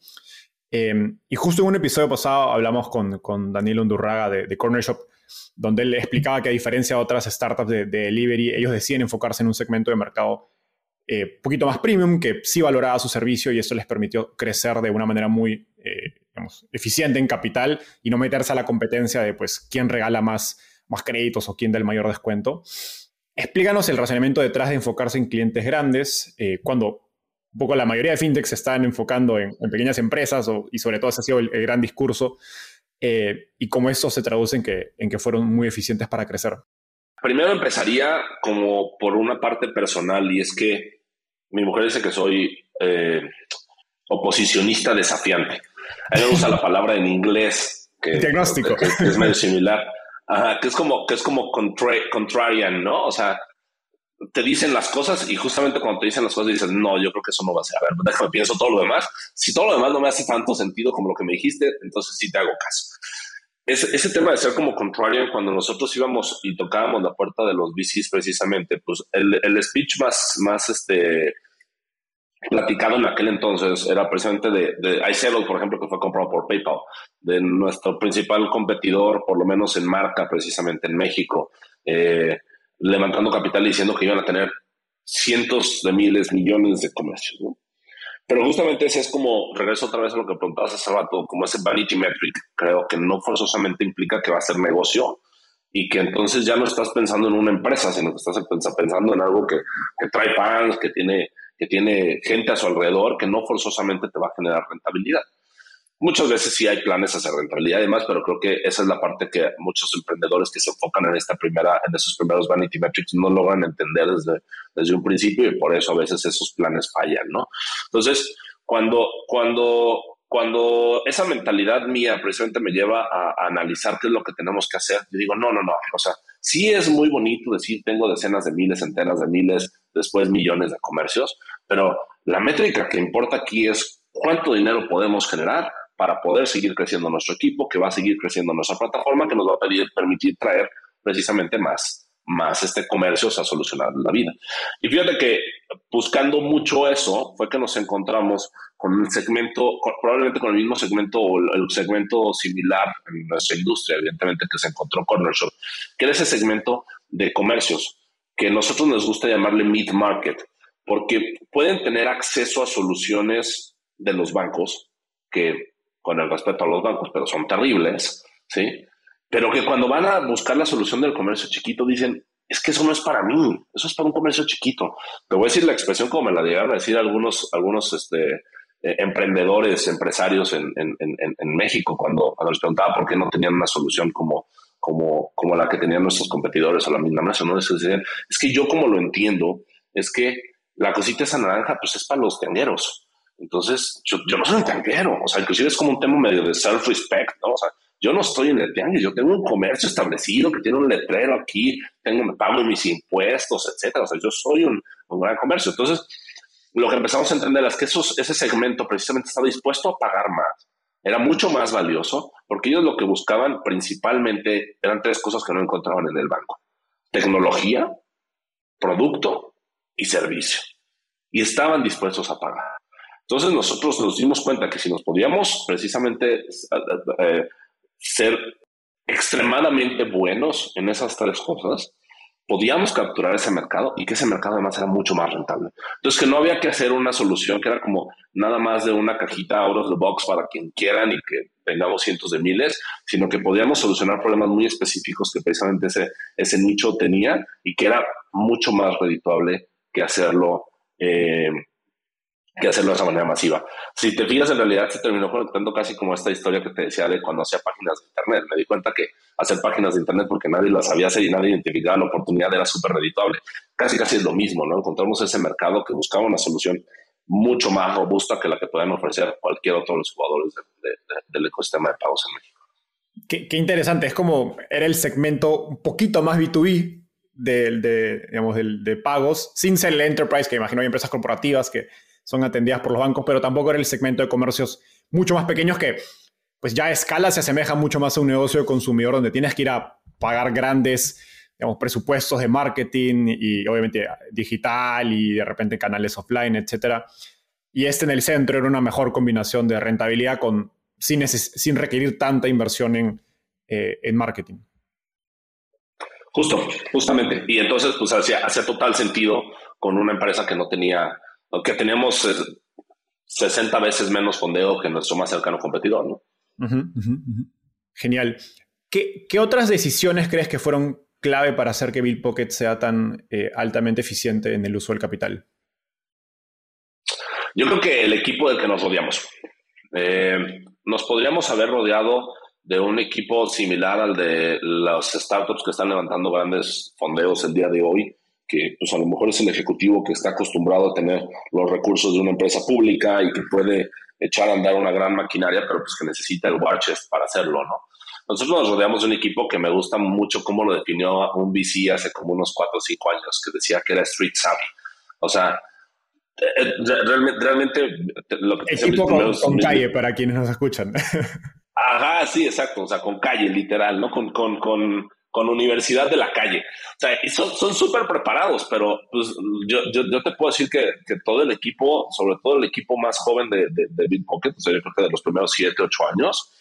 Em, y justo en un episodio pasado hablamos con, con Daniel Undurraga de, de, Corner Shop, donde él explicaba que a diferencia de otras startups de, delivery, ellos deciden enfocarse en un segmento de mercado un eh, poquito más premium, que sí valoraba su servicio y eso les permitió crecer de una manera muy eh, eficiente en capital y no meterse a la competencia de pues, quién regala más, más créditos o quién da el mayor descuento. Explícanos el razonamiento detrás de enfocarse en clientes grandes, eh, cuando un poco la mayoría de fintechs se están enfocando en, pequeñas empresas y sobre todo ese ha sido el, gran discurso y cómo esto se traduce en que fueron muy eficientes para crecer. Primero empezaría como por una parte personal y es que mi mujer dice que soy eh, oposicionista desafiante. A me gusta la palabra en inglés que, Diagnóstico. que, es medio similar. que es como, que es como contrarian, ¿no? O sea, te dicen las cosas y justamente cuando te dicen las cosas dices, no, yo creo que eso no va a ser. A ver, déjame pienso todo lo demás. Si todo lo demás no me hace tanto sentido como lo que me dijiste, entonces sí te hago caso. Ese, tema de ser como contrarian, cuando nosotros íbamos y tocábamos la puerta de los VCs precisamente, pues el, el speech más, más este, platicado en aquel entonces era precisamente de, de iSettle, por ejemplo, que fue comprado por PayPal, de nuestro principal competidor, por lo menos en marca, precisamente en México. Eh, levantando capital y diciendo que iban a tener cientos de miles, millones de comercios. ¿no? Pero justamente ese es como, regreso otra vez a lo que preguntabas hace rato, como ese vanity metric, creo que no forzosamente implica que va a ser negocio y que entonces ya no estás pensando en una empresa, sino que estás pensando en algo que, que trae fans, que tiene, que tiene gente a su alrededor, que no forzosamente te va a generar rentabilidad. Muchas veces sí hay planes hacer rentabilidad y demás, pero creo que esa es la parte que muchos emprendedores que se enfocan en esta primera, en esos primeros vanity metrics no logran entender desde, desde un principio y por eso a veces esos planes fallan, ¿no? Entonces, cuando, cuando, cuando esa mentalidad mía precisamente me lleva a, a, analizar qué es lo que tenemos que hacer, yo digo, no, no, no, o sea, sí es muy bonito decir tengo decenas de miles, centenas de miles, después millones de comercios, pero la métrica que importa aquí es cuánto dinero podemos generar para poder seguir creciendo nuestro equipo, que va a seguir creciendo nuestra plataforma, que nos va a pedir, permitir traer precisamente más, más este comercios a solucionar la vida. Y fíjate que buscando mucho eso fue que nos encontramos con un segmento, probablemente con el mismo segmento o el segmento similar en nuestra industria, evidentemente, que se encontró Corner Shop, que era ese segmento de comercios que nosotros nos gusta llamarle mid market, porque pueden tener acceso a soluciones de los bancos que con el respeto a los bancos, pero son terribles, ¿sí? Pero que cuando van a buscar la solución del comercio chiquito dicen, es que eso no es para mí, eso es para un comercio chiquito. Te voy a decir la expresión como me la llegaron a decir algunos, algunos este, eh, emprendedores, empresarios en, en, en, México cuando, cuando les preguntaba por qué no tenían una solución como, como, como la que tenían nuestros competidores o la misma nación. ¿no? decían, es que yo como lo entiendo, es que la cosita esa naranja pues es para los tenderos entonces, yo, yo no soy un tanquero, o sea, inclusive es como un tema medio de self-respect, ¿no? O sea, yo no estoy en el tianguis, yo tengo un comercio establecido que tiene un letrero aquí, tengo, me pago mis impuestos, etcétera. O sea, yo soy un, un gran comercio. Entonces, lo que empezamos a entender es que esos, ese segmento precisamente estaba dispuesto a pagar más. Era mucho más valioso porque ellos lo que buscaban principalmente eran tres cosas que no encontraban en el banco. Tecnología, producto y servicio. Y estaban dispuestos a pagar. Entonces nosotros nos dimos cuenta que si nos podíamos precisamente eh, ser extremadamente buenos en esas tres cosas, podíamos capturar ese mercado y que ese mercado además era mucho más rentable. Entonces, que no había que hacer una solución que era como nada más de una cajita out of the box para quien quieran y que tengamos cientos de miles, sino que podíamos solucionar problemas muy específicos que precisamente ese, ese nicho tenía y que era mucho más redituable que hacerlo. Eh, que hacerlo de esa manera masiva. Si te fijas, en realidad se terminó conectando casi como esta historia que te decía de cuando hacía páginas de Internet. Me di cuenta que hacer páginas de Internet porque nadie las sabía hacer y nadie identificaba la oportunidad era súper redituable. Casi, casi es lo mismo, ¿no? Encontramos ese mercado que buscaba una solución mucho más robusta que la que pueden ofrecer cualquier otro de los jugadores del ecosistema de pagos en México. Qué, interesante, es como era el segmento un poquito más B2B de, de, digamos, de pagos, sin ser el enterprise, que imagino hay empresas corporativas que son atendidas por los bancos, pero tampoco era el segmento de comercios mucho más pequeños que pues ya a escala se asemeja mucho más a un negocio de consumidor donde tienes que ir a pagar grandes digamos, presupuestos de marketing y obviamente digital y de repente canales offline, etc. Y este en el centro era una mejor combinación de rentabilidad con, sin, sin requerir tanta inversión en, eh, en marketing. Justo, justamente. Y entonces, pues hacía, hacía total sentido con una empresa que no tenía que tenemos 60 eh, veces menos fondeo que nuestro más cercano competidor, ¿no? Genial. ¿Qué, otras decisiones crees que fueron clave para hacer que Bill Pocket sea tan eh, altamente eficiente en el uso del capital? Yo creo que el equipo del que nos rodeamos. Eh, nos podríamos haber rodeado de un equipo similar al de las startups que están levantando grandes fondeos el día de hoy, que pues a lo mejor es el ejecutivo que está acostumbrado a tener los recursos de una empresa pública y que puede echar a andar una gran maquinaria, pero pues que necesita el war chest para hacerlo, ¿no? Nosotros nos rodeamos de un equipo que me gusta mucho cómo lo definió un VC hace como unos 4 o 5 años, que decía que era street savvy. O sea, eh, realmente, realmente lo que... Equipo con, con calle, para quienes nos escuchan. Ajá, sí, exacto, o sea, con calle, literal, ¿no? Con, con, con, con universidad de la calle. O sea, son súper preparados, pero pues, yo, yo, te puedo decir que, que, todo el equipo, sobre todo el equipo más joven de, de, de Big Pocket, o sea, yo creo que de los primeros siete, ocho años,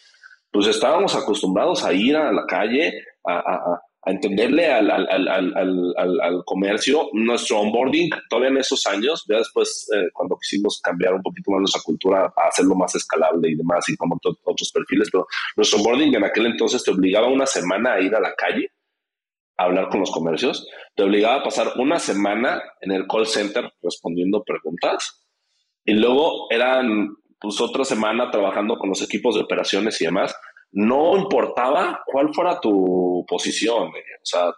pues estábamos acostumbrados a ir a la calle, a, a, a entenderle al, al, al, al, comercio. Nuestro onboarding, todavía en esos años, ya después, eh, cuando quisimos cambiar un poquito más nuestra cultura, a hacerlo más escalable y demás, y como otros perfiles, pero nuestro onboarding en aquel entonces te obligaba una semana a ir a la calle a hablar con los comercios, te obligaba a pasar una semana en el call center respondiendo preguntas, y luego eran pues otra semana trabajando con los equipos de operaciones y demás, no importaba cuál fuera tu posición, o sea,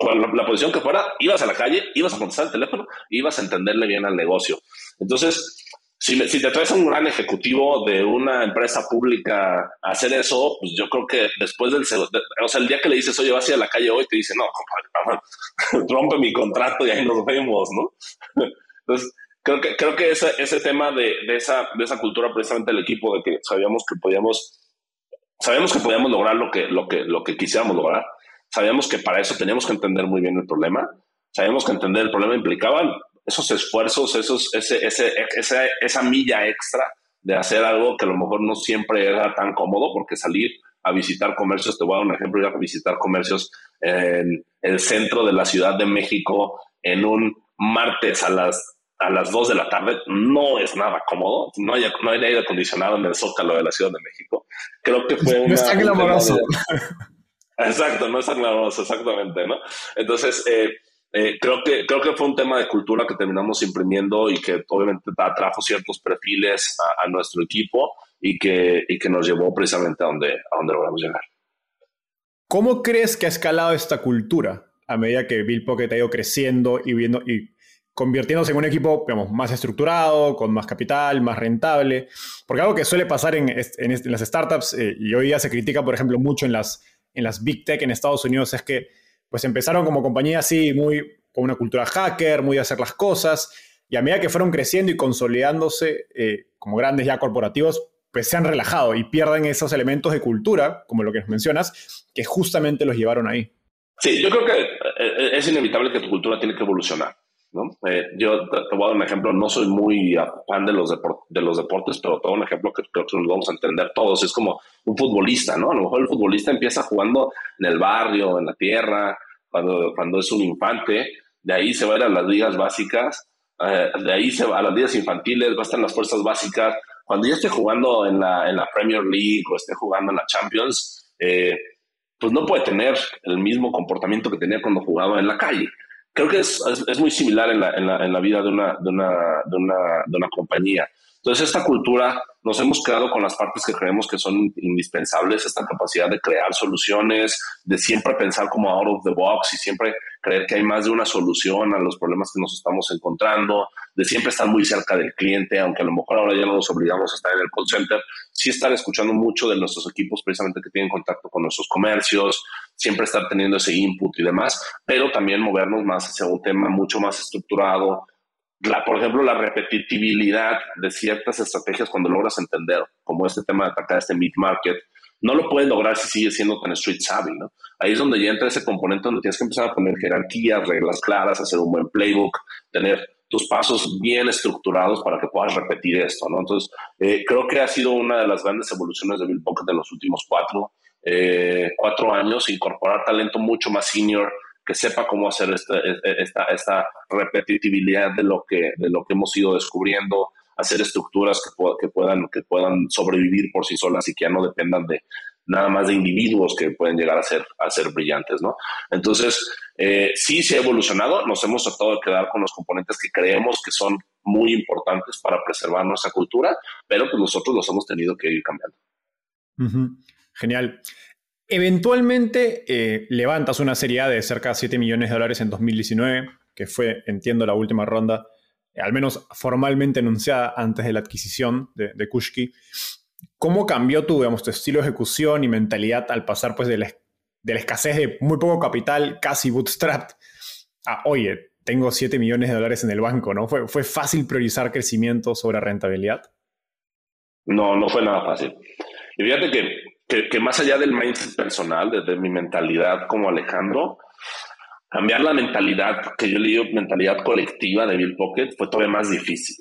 la, posición que fuera, ibas a la calle, ibas a contestar el teléfono, ibas a entenderle bien al negocio. Entonces, si, si, te traes a un gran ejecutivo de una empresa pública a hacer eso, pues yo creo que después del... o sea, el día que le dices, oye, vas a ir a la calle hoy, te dice, no, compadre, rompe mi contrato y ahí nos vemos, ¿no? Entonces, creo que, creo que ese, ese tema de, de, esa, de esa cultura, precisamente el equipo, de que sabíamos que podíamos Sabíamos que podíamos lograr lo que, lo que, lo que quisiéramos lograr. Sabíamos que para eso teníamos que entender muy bien el problema. Sabíamos que entender el problema implicaba esos esfuerzos, esos, ese, ese, ese, esa milla extra de hacer algo que a lo mejor no siempre era tan cómodo, porque salir a visitar comercios, te voy a dar un ejemplo, ir a visitar comercios en el centro de la Ciudad de México en un martes a las a las 2 de la tarde no es nada cómodo. No hay, no hay aire acondicionado en el zócalo de la Ciudad de México. Creo que fue No está glamoroso. Exacto, no está glamoroso, exactamente, ¿no? Entonces, eh, eh, creo, que, creo que fue un tema de cultura que terminamos imprimiendo y que obviamente atrajo ciertos perfiles a, nuestro equipo y que, y que nos llevó precisamente a donde, a donde logramos llegar. ¿Cómo crees que ha escalado esta cultura a medida que Bill Pocket ha ido creciendo y viendo y convirtiéndose en un equipo digamos, más estructurado, con más capital, más rentable. Porque algo que suele pasar en, en, las startups, eh, y hoy día se critica, por ejemplo, mucho en las, en las big tech en Estados Unidos, es que pues empezaron como compañía así, muy con una cultura hacker, muy de hacer las cosas, y a medida que fueron creciendo y consolidándose eh, como grandes ya corporativos, pues se han relajado y pierden esos elementos de cultura, como lo que nos mencionas, que justamente los llevaron ahí. Sí, yo creo que eh, es inevitable que tu cultura tiene que evolucionar. ¿No? Eh, yo te, voy a dar un ejemplo, no soy muy fan de los, de los deportes, pero todo un ejemplo que creo que nos vamos a entender todos. Es como un futbolista, ¿no? A lo mejor el futbolista empieza jugando en el barrio, en la tierra, cuando, cuando es un infante, de ahí se va a ir a las ligas básicas, eh, de ahí se va a las ligas infantiles, va a estar en las fuerzas básicas. Cuando ya esté jugando en la, en la Premier League o esté jugando en la Champions, eh, pues no puede tener el mismo comportamiento que tenía cuando jugaba en la calle. Creo que es, es, muy similar en la, en, la, en la, vida de una, de, una, de, una, de una compañía. Entonces, esta cultura nos hemos quedado con las partes que creemos que son indispensables, esta capacidad de crear soluciones, de siempre pensar como out of the box y siempre creer que hay más de una solución a los problemas que nos estamos encontrando, de siempre estar muy cerca del cliente, aunque a lo mejor ahora ya no nos obligamos a estar en el call center, sí estar escuchando mucho de nuestros equipos precisamente que tienen contacto con nuestros comercios, siempre estar teniendo ese input y demás, pero también movernos más hacia un tema mucho más estructurado, la, por ejemplo, la repetitividad de ciertas estrategias cuando logras entender, como este tema de atacar este mid-market, no lo puedes lograr si sigues siendo tan street savvy, ¿no? Ahí es donde ya entra ese componente donde tienes que empezar a poner jerarquías, reglas claras, hacer un buen playbook, tener tus pasos bien estructurados para que puedas repetir esto, ¿no? Entonces, eh, creo que ha sido una de las grandes evoluciones de Bill Pocket en los últimos cuatro, eh, cuatro años, incorporar talento mucho más senior, que sepa cómo hacer esta, esta, repetitividad de lo, que, de lo que hemos ido descubriendo, hacer estructuras que, que, puedan, que puedan sobrevivir por sí solas y que ya no dependan de nada más de individuos que pueden llegar a ser, a ser brillantes, ¿no? Entonces, eh, sí se ha evolucionado, nos hemos tratado de quedar con los componentes que creemos que son muy importantes para preservar nuestra cultura, pero pues nosotros los hemos tenido que ir cambiando. Genial. Eventualmente eh, levantas una serie A de cerca de 7 millones de dólares en 2019, que fue, entiendo, la última ronda, eh, al menos formalmente anunciada antes de la adquisición de, de Kushki. ¿Cómo cambió tu, digamos, estilo de ejecución y mentalidad al pasar pues, de, la, de la escasez de muy poco capital, casi bootstrapped, a, oye, tengo 7 millones de dólares en el banco, ¿no? ¿Fue, ¿Fue fácil priorizar crecimiento sobre rentabilidad? No, no fue nada fácil. Y fíjate que que, más allá del mindset personal, desde mi mentalidad como Alejandro, cambiar la mentalidad, que yo le digo mentalidad colectiva de Bill Pocket, fue todavía más difícil.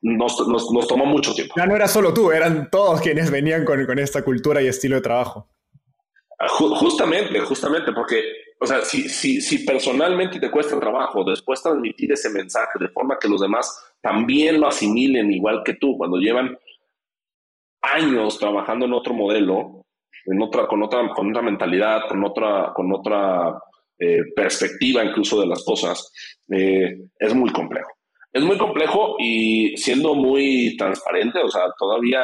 nos, nos, tomó mucho tiempo. Ya no era solo tú, eran todos quienes venían con, con esta cultura y estilo de trabajo. Ah, justamente, justamente, porque, o sea, si, si, si personalmente te cuesta trabajo después transmitir ese mensaje de forma que los demás también lo asimilen igual que tú, cuando llevan años trabajando en otro modelo, en otra, con, otra, con otra mentalidad, con otra, con otra eh, perspectiva incluso de las cosas, eh, es muy complejo. Es muy complejo y siendo muy transparente, o sea, todavía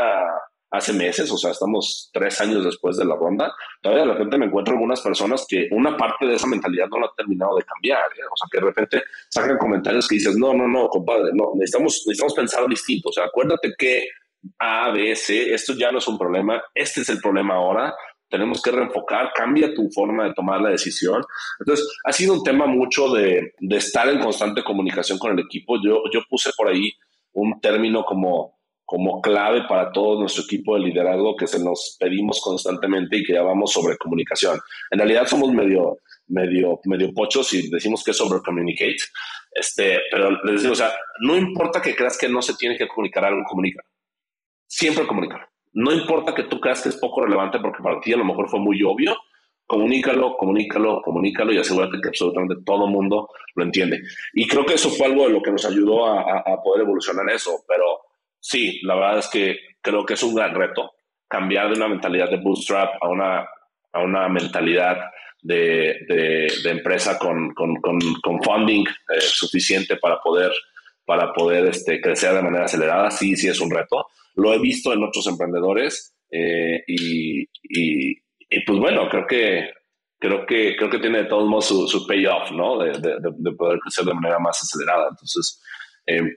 hace meses, o sea, estamos tres años después de la ronda, todavía de repente me encuentro algunas personas que una parte de esa mentalidad no la ha terminado de cambiar, ¿eh? o sea, que de repente sacan comentarios que dices, no, no, no, compadre, no, necesitamos, necesitamos pensar distinto, o sea, acuérdate que a, B, C, esto ya no es un problema, este es el problema ahora, tenemos que reenfocar, cambia tu forma de tomar la decisión. Entonces, ha sido un tema mucho de, de estar en constante comunicación con el equipo. Yo, yo puse por ahí un término como, como clave para todo nuestro equipo de liderazgo que se nos pedimos constantemente y que llamamos sobre comunicación. En realidad somos medio, medio, medio pochos y decimos que es sobre communicate. Este, pero les decimos, o sea, no importa que creas que no se tiene que comunicar algo, comunica siempre comunicar. No importa que tú creas que es poco relevante porque para ti a lo mejor fue muy obvio, comunícalo, comunícalo, comunícalo y asegúrate que absolutamente todo el mundo lo entiende. Y creo que eso fue algo de lo que nos ayudó a, poder evolucionar eso. Pero sí, la verdad es que creo que es un gran reto cambiar de una mentalidad de bootstrap a una, a una mentalidad de, empresa con, con, con, funding eh, suficiente para poder, para poder este, crecer de manera acelerada. Sí, sí es un reto lo he visto en otros emprendedores eh, y, pues bueno, creo que creo que creo que tiene de todos modos su, payoff, ¿no? De, poder crecer de manera más acelerada. Entonces, eh,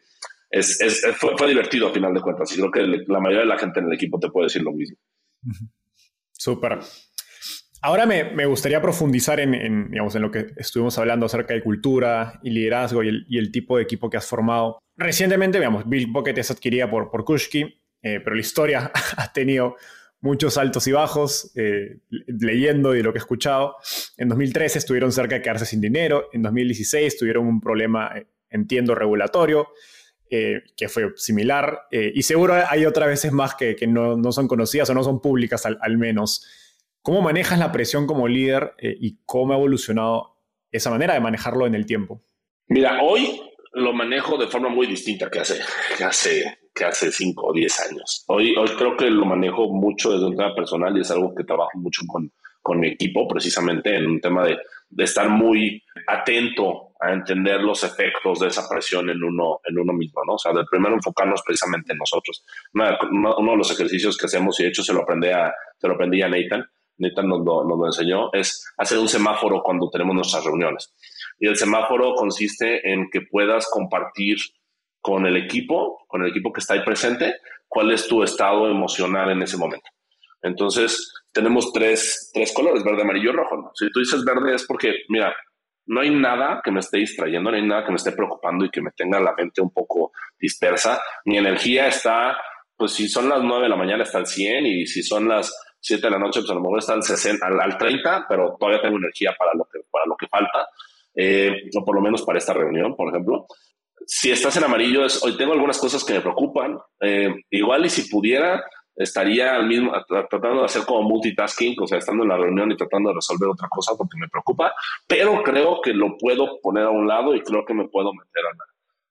es, fue, divertido a final de cuentas y creo que la mayoría de la gente en el equipo te puede decir lo mismo. Súper. Ahora me, gustaría profundizar en, digamos, en lo que estuvimos hablando acerca de cultura y liderazgo y el, tipo de equipo que has formado. Recientemente, digamos, Bill Pocket es adquirida por, por Kushki eh, pero la historia ha tenido muchos altos y bajos, eh, leyendo y lo que he escuchado. En 2013 estuvieron cerca de quedarse sin dinero, en 2016 tuvieron un problema, eh, entiendo, regulatorio, que fue similar, y seguro hay otras veces más que, no, son conocidas o no son públicas al, menos. ¿Cómo manejas la presión como líder eh, y cómo ha evolucionado esa manera de manejarlo en el tiempo? Mira, hoy lo manejo de forma muy distinta que hace, que hace, que hace 5 o 10 años. Hoy, hoy creo que lo manejo mucho desde un tema personal y es algo que trabajo mucho con, con mi equipo, precisamente en un tema de, de estar muy atento a entender los efectos de esa presión en uno, en uno mismo, ¿no? O sea, de primero enfocarnos precisamente en nosotros. uno de los ejercicios que hacemos, y de hecho se lo aprendí a, se lo aprendí a Nathan, Nathan nos lo, nos lo enseñó, es hacer un semáforo cuando tenemos nuestras reuniones. Y el semáforo consiste en que puedas compartir con el equipo, con el equipo que está ahí presente, cuál es tu estado emocional en ese momento. Entonces, tenemos tres, tres colores, verde, amarillo y rojo. Si tú dices verde es porque, mira, no hay nada que me esté distrayendo, no hay nada que me esté preocupando y que me tenga la mente un poco dispersa. Mi energía está, pues si son las 9 de la mañana está al 100 y si son las 7 de la noche, pues a lo mejor está al, 60, al, 30, pero todavía tengo energía para lo que, para lo que falta, eh, o por lo menos para esta reunión, por ejemplo. Si estás en amarillo, es, hoy tengo algunas cosas que me preocupan. Eh, igual y si pudiera, estaría al mismo, tratando de hacer como multitasking, o sea, estando en la reunión y tratando de resolver otra cosa porque me preocupa, pero creo que lo puedo poner a un lado y creo que me puedo meter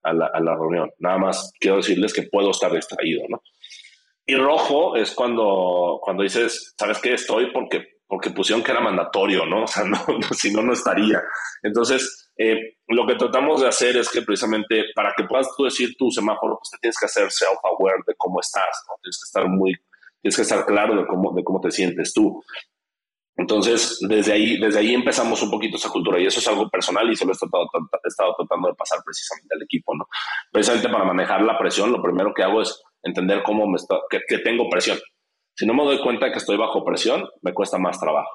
a la, a la, reunión. Nada más quiero decirles que puedo estar distraído, ¿no? Y rojo es cuando, cuando dices, ¿sabes qué? Estoy porque, porque pusieron que era mandatorio, ¿no? O sea, si no, no estaría. Entonces, eh, lo que tratamos de hacer es que precisamente para que puedas tú decir tu semáforo, pues te tienes que hacer self-aware de cómo estás, ¿no? Tienes que estar muy, tienes que estar claro de cómo, de cómo te sientes tú. Entonces, desde ahí, desde ahí empezamos un poquito esa cultura y eso es algo personal y se lo he, tratado, he estado tratando de pasar precisamente al equipo, ¿no? Precisamente para manejar la presión, lo primero que hago es entender cómo me está, que, que tengo presión. Si no me doy cuenta de que estoy bajo presión, me cuesta más trabajo.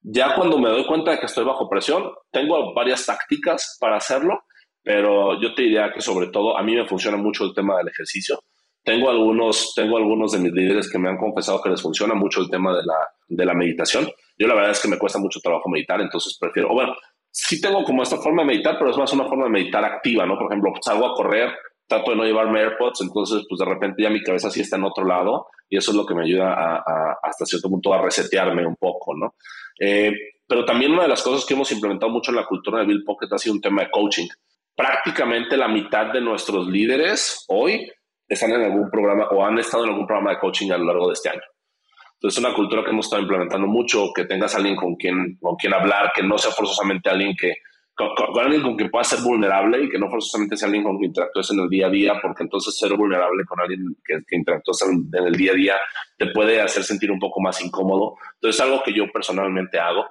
Ya cuando me doy cuenta de que estoy bajo presión, tengo varias tácticas para hacerlo, pero yo te diría que sobre todo a mí me funciona mucho el tema del ejercicio. Tengo algunos, tengo algunos de mis líderes que me han confesado que les funciona mucho el tema de la, de la meditación. Yo la verdad es que me cuesta mucho trabajo meditar, entonces prefiero, o bueno, sí tengo como esta forma de meditar, pero es más una forma de meditar activa, ¿no? Por ejemplo, salgo a correr, trato de no llevarme AirPods, entonces pues de repente ya mi cabeza sí está en otro lado y eso es lo que me ayuda a, hasta cierto punto a resetearme un poco, ¿no? Eh, pero también una de las cosas que hemos implementado mucho en la cultura de Bill Pocket ha sido un tema de coaching. Prácticamente la mitad de nuestros líderes hoy están en algún programa o han estado en algún programa de coaching a lo largo de este año. Entonces, es una cultura que hemos estado implementando mucho, que tengas alguien con quien, con quien hablar, que no sea forzosamente alguien que, con, alguien con quien puedas ser vulnerable y que no forzosamente sea alguien con quien interactúes en el día a día, porque entonces ser vulnerable con alguien que, que en, en, el día a día te puede hacer sentir un poco más incómodo. Entonces, es algo que yo personalmente hago.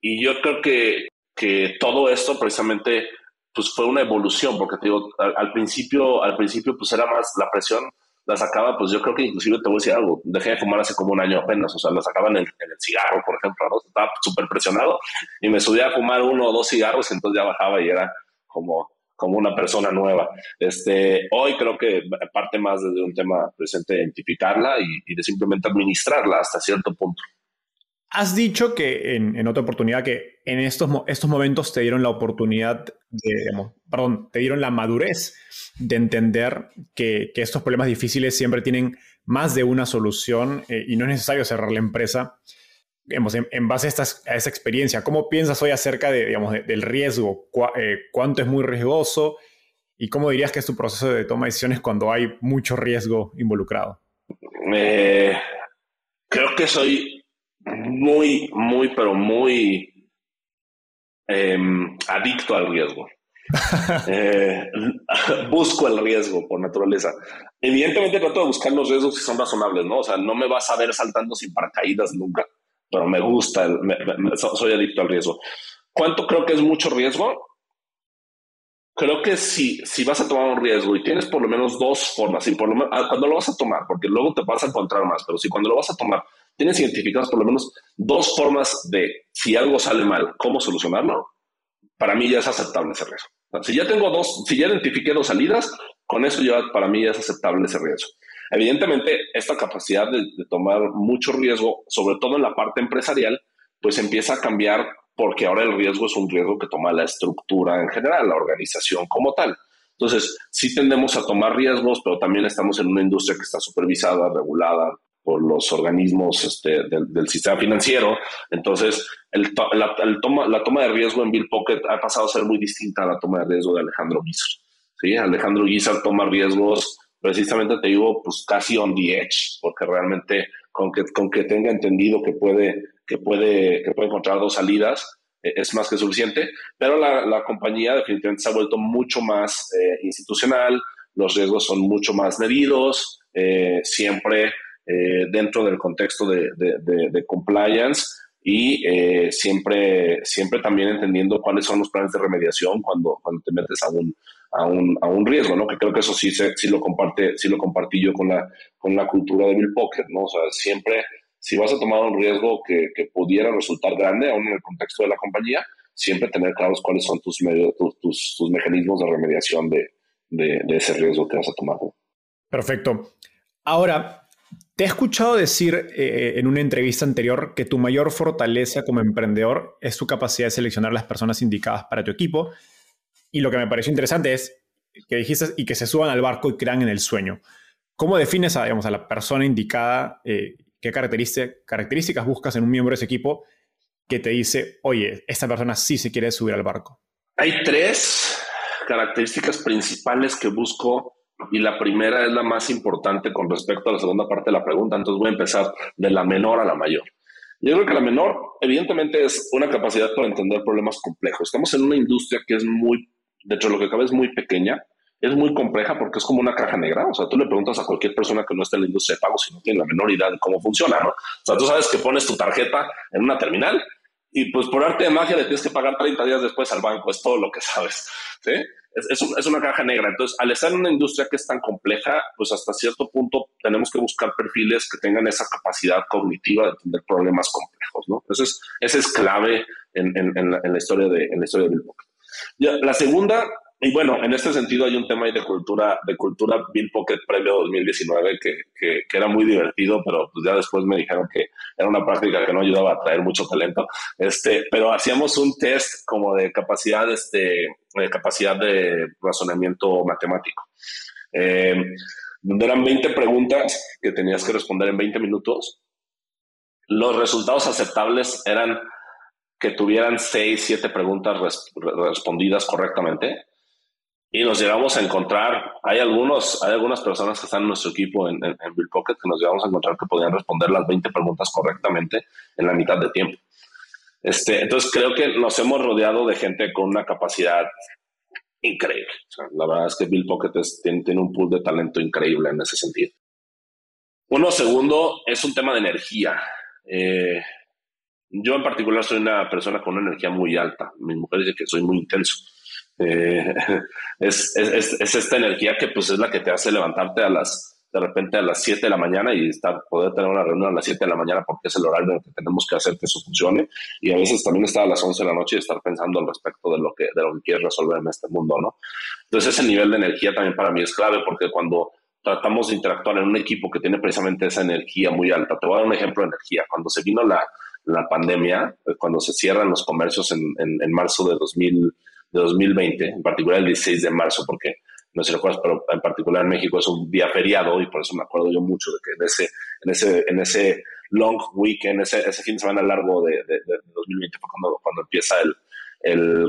Y yo creo que, que todo esto precisamente pues fue una evolución, porque te digo, al, al, principio, al principio pues era más la presión, la sacaba, pues yo creo que inclusive te voy a decir algo, dejé de fumar hace como un año apenas, o sea, la sacaba en el, en el cigarro, por ejemplo, ¿no? estaba súper presionado y me subía a fumar uno o dos cigarros y entonces ya bajaba y era como, como una persona nueva. Este, hoy creo que parte más de un tema presente identificarla y, y de simplemente administrarla hasta cierto punto. Has dicho que en, en, otra oportunidad que en estos, estos momentos te dieron la oportunidad de, digamos, perdón, te dieron la madurez de entender que, que estos problemas difíciles siempre tienen más de una solución eh, y no es necesario cerrar la empresa. Digamos, en, base a, estas, a, esa experiencia, ¿cómo piensas hoy acerca de, digamos, de, del riesgo? ¿Cu eh, ¿Cuánto es muy riesgoso? ¿Y cómo dirías que es tu proceso de toma de decisiones cuando hay mucho riesgo involucrado? Eh, creo que soy muy, muy, pero muy eh, adicto al riesgo. eh, busco el riesgo por naturaleza. Evidentemente trato de buscar los riesgos que son razonables, ¿no? O sea, no me vas a ver saltando sin paracaídas nunca, pero me gusta, el, me, me, soy adicto al riesgo. ¿Cuánto creo que es mucho riesgo? Creo que si, si vas a tomar un riesgo y tienes por lo menos dos formas, y por lo menos, ah, cuando lo vas a tomar, porque luego te vas a encontrar más, pero si cuando lo vas a tomar tienes identificadas por lo menos dos formas de si algo sale mal, cómo solucionarlo, para mí ya es aceptable ese riesgo. Si ya tengo dos, si ya identifiqué dos salidas, con eso ya para mí ya es aceptable ese riesgo. Evidentemente, esta capacidad de, de tomar mucho riesgo, sobre todo en la parte empresarial, pues empieza a cambiar porque ahora el riesgo es un riesgo que toma la estructura en general, la organización como tal. Entonces, sí tendemos a tomar riesgos, pero también estamos en una industria que está supervisada, regulada, por los organismos este, del, sistema financiero. Entonces, el, la, toma, la toma de riesgo en Bill Pocket ha pasado a ser muy distinta a la toma de riesgo de Alejandro Guizar. ¿sí? Alejandro Guizar toma riesgos, precisamente te digo, pues casi on the edge, porque realmente con que, con que tenga entendido que puede, que, puede, que puede encontrar dos salidas, eh, es más que suficiente, pero la, la, compañía definitivamente se ha vuelto mucho más eh, institucional, los riesgos son mucho más medidos, eh, siempre eh, dentro del contexto de, de, compliance y eh, siempre, siempre también entendiendo cuáles son los planes de remediación cuando, cuando te metes a un, a un, a un riesgo, ¿no? Que creo que eso sí, se, sí, lo, comparte, sí lo compartí yo con la, con la cultura de Bill Pocket, ¿no? O sea, siempre, si vas a tomar un riesgo que, que pudiera resultar grande, aún en el contexto de la compañía, siempre tener claros cuáles son tus, medios, tus, tus, tus mecanismos de remediación de, de, de, ese riesgo que vas a tomar. Perfecto. Ahora, te he escuchado decir eh, en una entrevista anterior que tu mayor fortaleza como emprendedor es tu capacidad de seleccionar las personas indicadas para tu equipo. Y lo que me pareció interesante es que dijiste y que se suban al barco y crean en el sueño. ¿Cómo defines a, digamos, a la persona indicada? Eh, ¿Qué características buscas en un miembro de ese equipo que te dice, oye, esta persona sí se quiere subir al barco? Hay tres características principales que busco y la primera es la más importante con respecto a la segunda parte de la pregunta, entonces voy a empezar de la menor a la mayor. Yo creo que la menor, evidentemente, es una capacidad para entender problemas complejos. Estamos en una industria que es muy, de lo que cabe es muy pequeña, es muy compleja porque es como una caja negra. O sea, tú le preguntas a cualquier persona que no esté en la industria de pagos si no tiene la menor idea de cómo funciona, ¿no? O sea, tú sabes que pones tu tarjeta en una terminal y pues por arte de magia le tienes que pagar 30 días después al banco, es todo lo que sabes, ¿sí? es, es, una caja negra. Entonces, al estar en una industria que es tan compleja, pues hasta cierto punto tenemos que buscar perfiles que tengan esa capacidad cognitiva de entender problemas complejos, ¿no? Eso es, ese es clave en, en, la, en, la, historia de, en la historia de Bill Ya, la segunda y bueno, en este sentido hay un tema de cultura, de cultura Bill Pocket Premio 2019 que, que, que, era muy divertido, pero pues ya después me dijeron que era una práctica que no ayudaba a traer mucho talento. Este, pero hacíamos un test como de capacidad, este, de capacidad de razonamiento matemático. Eh, donde eran 20 preguntas que tenías que responder en 20 minutos. Los resultados aceptables eran que tuvieran 6, 7 preguntas respondidas correctamente y nos llegamos a encontrar, hay algunos, hay algunas personas que están en nuestro equipo en, en, Bill Pocket que nos llegamos a encontrar que podían responder las 20 preguntas correctamente en la mitad de tiempo. Este, entonces creo que nos hemos rodeado de gente con una capacidad increíble. la verdad es que Bill Pocket tiene, tiene, un pool de talento increíble en ese sentido. Uno segundo es un tema de energía. Eh, yo en particular soy una persona con una energía muy alta. Mi mujer dice que soy muy intenso. Eh, es, es, es, esta energía que pues es la que te hace levantarte a las de repente a las 7 de la mañana y estar, poder tener una reunión a las 7 de la mañana porque es el horario en el que tenemos que hacer que eso funcione y a veces también estar a las 11 de la noche y estar pensando al respecto de lo que, de lo que quieres resolver en este mundo, ¿no? Entonces ese nivel de energía también para mí es clave porque cuando tratamos de interactuar en un equipo que tiene precisamente esa energía muy alta, te voy a dar un ejemplo de energía, cuando se vino la, la pandemia, cuando se cierran los comercios en, en, en marzo de 2000 de 2020, en particular el 16 de marzo, porque no sé si recuerdas, pero en particular en México es un día feriado y por eso me acuerdo yo mucho de que en ese, en ese, en ese long weekend, ese, ese fin de semana largo de, de, 2020 fue cuando, cuando empieza el,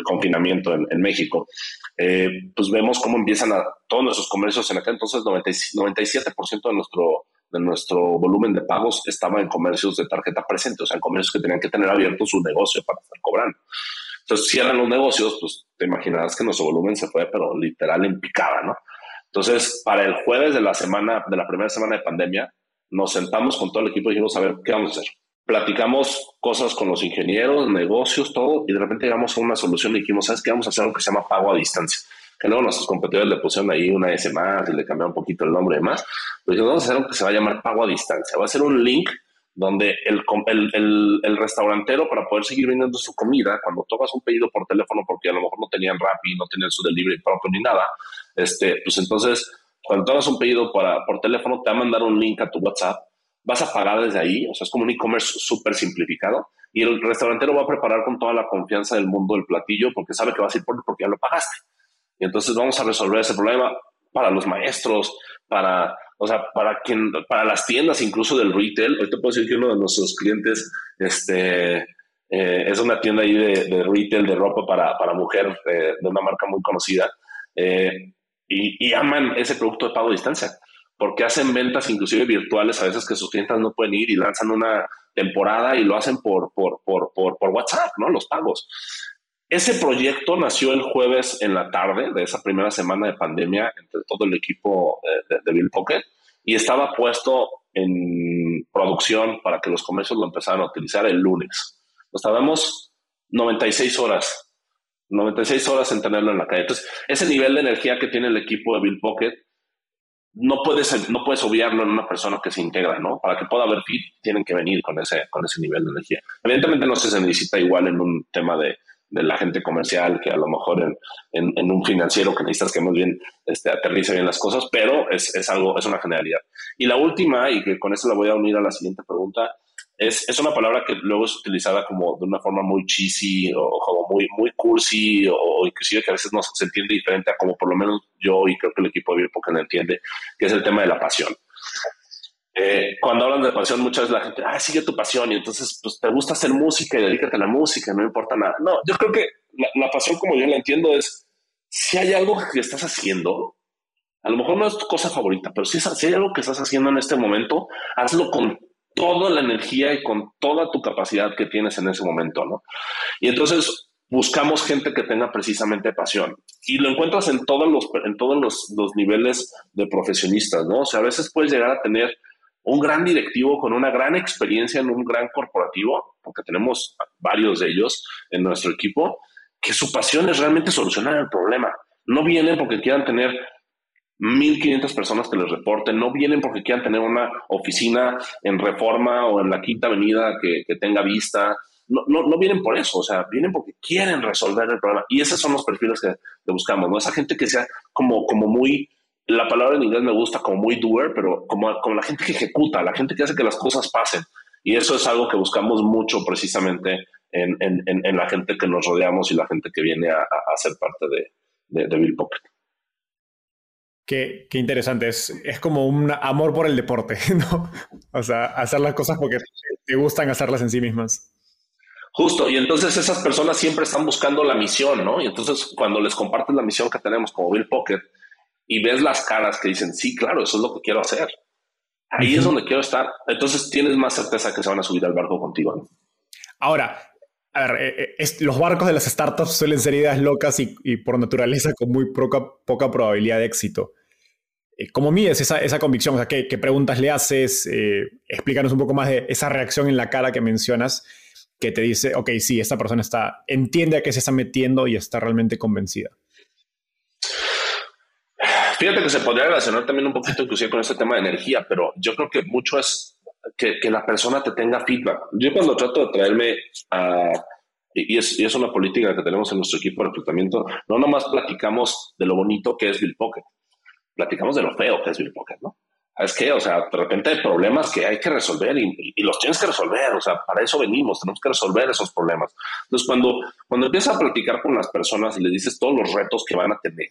confinamiento en, México, eh, pues vemos cómo empiezan a todos nuestros comercios en aquel entonces 97% de nuestro de nuestro volumen de pagos estaba en comercios de tarjeta presente, o sea, en comercios que tenían que tener abierto su negocio para estar cobrando. Entonces cierran los negocios, pues te imaginarás que nuestro volumen se fue, pero literal en picada, ¿no? Entonces, para el jueves de la semana, de la primera semana de pandemia, nos sentamos con todo el equipo y dijimos, a ver, ¿qué vamos a hacer? Platicamos cosas con los ingenieros, negocios, todo, y de repente llegamos a una solución y dijimos, ¿sabes qué? Vamos a hacer algo que se llama pago a distancia. Que luego nuestros competidores le pusieron ahí una S más y le cambiaron un poquito el nombre y demás. Pero dijimos, vamos a hacer algo que se va a llamar pago a distancia. Va a ser un link donde el, el, el, restaurantero para poder seguir vendiendo su comida, cuando tocas un pedido por teléfono porque a lo mejor no tenían Rappi, no tenían su delivery propio ni nada, este, pues entonces cuando tomas un pedido para, por teléfono te va a mandar un link a tu WhatsApp, vas a pagar desde ahí, o sea, es como un e-commerce súper simplificado y el restaurantero va a preparar con toda la confianza del mundo el platillo porque sabe que vas a ir por porque ya lo pagaste. Y entonces vamos a resolver ese problema para los maestros, para O sea, para quien, para las tiendas incluso del retail, hoy te puedo decir que uno de nuestros clientes, este, eh, es una tienda ahí de, retail de ropa para, para mujer eh, de una marca muy conocida eh, y, y, aman ese producto de pago a distancia porque hacen ventas inclusive virtuales a veces que sus clientes no pueden ir y lanzan una temporada y lo hacen por, por, por, por, por WhatsApp, ¿no? Los pagos. Ese proyecto nació el jueves en la tarde de esa primera semana de pandemia entre todo el equipo de, de Bill Pocket y estaba puesto en producción para que los comercios lo empezaran a utilizar el lunes. Nos tardamos 96 horas, 96 horas en tenerlo en la calle. Entonces, ese nivel de energía que tiene el equipo de Bill Pocket no puedes, no puedes obviarlo en una persona que se integra, ¿no? Para que pueda haber fit, tienen que venir con ese, con ese nivel de energía. Evidentemente no se necesita igual en un tema de, de la gente comercial que a lo mejor en, en, un financiero que necesitas que más bien este, aterrice bien las cosas, pero es, es, algo, es una generalidad. Y la última, y que con eso la voy a unir a la siguiente pregunta, es, es, una palabra que luego es utilizada como de una forma muy cheesy o como muy, muy cursi o inclusive que a veces no se entiende diferente a como por lo menos yo y creo que el equipo de porque no entiende, que es el tema de la pasión. Eh, cuando hablan de pasión, muchas veces la gente, ah, sigue tu pasión y entonces pues te gusta hacer música y dedícate a la música, no importa nada. No, yo creo que la, pasión como yo la entiendo es, si hay algo que estás haciendo, a lo mejor no es tu cosa favorita, pero si, si hay algo que estás haciendo en este momento, hazlo con toda la energía y con toda tu capacidad que tienes en ese momento, ¿no? Y entonces buscamos gente que tenga precisamente pasión y lo encuentras en todos los en todos los, los niveles de profesionistas, ¿no? O sea, a veces puedes llegar a tener un gran directivo con una gran experiencia en un gran corporativo, porque tenemos varios de ellos en nuestro equipo, que su pasión es realmente solucionar el problema. No vienen porque quieran tener 1.500 personas que les reporten, no vienen porque quieran tener una oficina en Reforma o en la Quinta Avenida que, tenga vista. No, no, no, vienen por eso, o sea, vienen porque quieren resolver el problema. Y esos son los perfiles que, buscamos, ¿no? Esa gente que sea como, como muy la palabra en inglés me gusta como muy doer, pero como, como la gente que ejecuta, la gente que hace que las cosas pasen. Y eso es algo que buscamos mucho precisamente en, en, en la gente que nos rodeamos y la gente que viene a, a ser parte de, de, Bill Pocket. Qué, qué, interesante, es, es como un amor por el deporte, ¿no? O sea, hacer las cosas porque te gustan hacerlas en sí mismas. Justo, y entonces esas personas siempre están buscando la misión, ¿no? Y entonces cuando les compartes la misión que tenemos como Bill Pocket, y ves las caras que dicen, sí, claro, eso es lo que quiero hacer. Ahí es donde quiero estar. Entonces tienes más certeza que se van a subir al barco contigo. Ahora, a ver, eh, eh, los barcos de las startups suelen ser ideas locas y, por naturaleza con muy poca, poca probabilidad de éxito. Eh, ¿Cómo mides esa, esa convicción? O sea, ¿qué, preguntas le haces? explícanos un poco más de esa reacción en la cara que mencionas que te dice, ok, sí, esta persona está, entiende a qué se está metiendo y está realmente convencida. Fíjate que se podría relacionar también un poquito inclusive con este tema de energía, pero yo creo que mucho es que, que la persona te tenga feedback. Yo cuando trato de traerme a... Y es, y es, una política que tenemos en nuestro equipo de reclutamiento, no nomás platicamos de lo bonito que es Bill Pocket, platicamos de lo feo que es Bill Pocket, ¿no? Es que, o sea, de repente hay problemas que hay que resolver y, y, los tienes que resolver, o sea, para eso venimos, tenemos que resolver esos problemas. Entonces, cuando, cuando empiezas a platicar con las personas y les dices todos los retos que van a tener,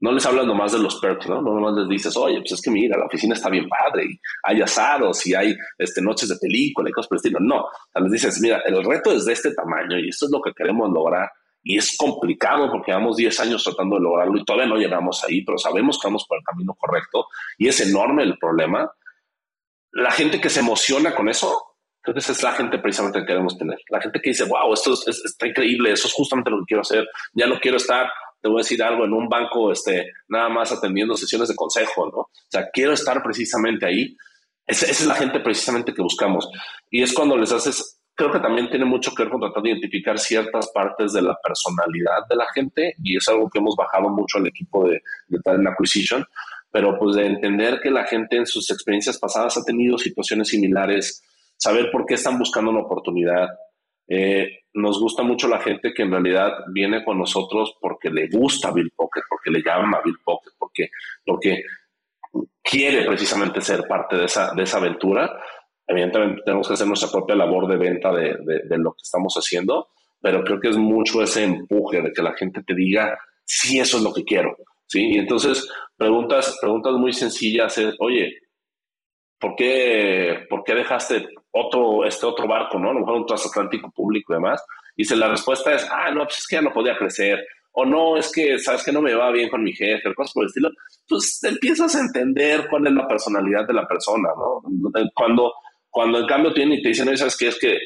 no les hablas nomás de los perks, ¿no? No nomás les dices, oye, pues es que mira, la oficina está bien padre y hay asados y hay este, noches de película y cosas por el estilo. No, o les dices, mira, el reto es de este tamaño y esto es lo que queremos lograr. Y es complicado porque llevamos 10 años tratando de lograrlo y todavía no llegamos ahí, pero sabemos que vamos por el camino correcto y es enorme el problema. La gente que se emociona con eso, creo que esa es la gente precisamente que queremos tener. La gente que dice, wow, esto está increíble, eso es justamente lo que quiero hacer, ya no quiero estar te voy a decir algo, en un banco, este, nada más atendiendo sesiones de consejo, ¿no? O sea, quiero estar precisamente ahí. Esa, es la gente precisamente que buscamos. Y es cuando les haces, creo que también tiene mucho que ver con tratar de identificar ciertas partes de la personalidad de la gente y es algo que hemos bajado mucho al equipo de, de Talent Acquisition, pero pues de entender que la gente en sus experiencias pasadas ha tenido situaciones similares, saber por qué están buscando una oportunidad, eh, nos gusta mucho la gente que en realidad viene con nosotros porque le gusta Bill Pocket, porque le llama Bill Pocket, porque, porque quiere precisamente ser parte de esa, de esa aventura. Evidentemente tenemos que hacer nuestra propia labor de venta de, de, lo que estamos haciendo, pero creo que es mucho ese empuje de que la gente te diga, sí, eso es lo que quiero. ¿sí? Y entonces preguntas, preguntas muy sencillas es, oye, ¿por qué, ¿por qué dejaste otro, este otro barco, ¿no? A lo mejor un transatlántico público y demás. Y si la respuesta es, ah, no, pues es que ya no podía crecer, o no, es que, sabes que no me va bien con mi jefe, cosas por el estilo, pues empiezas a entender cuál es la personalidad de la persona, ¿no? Cuando, cuando en cambio tienen y te dicen, ¿sabes qué? Es que,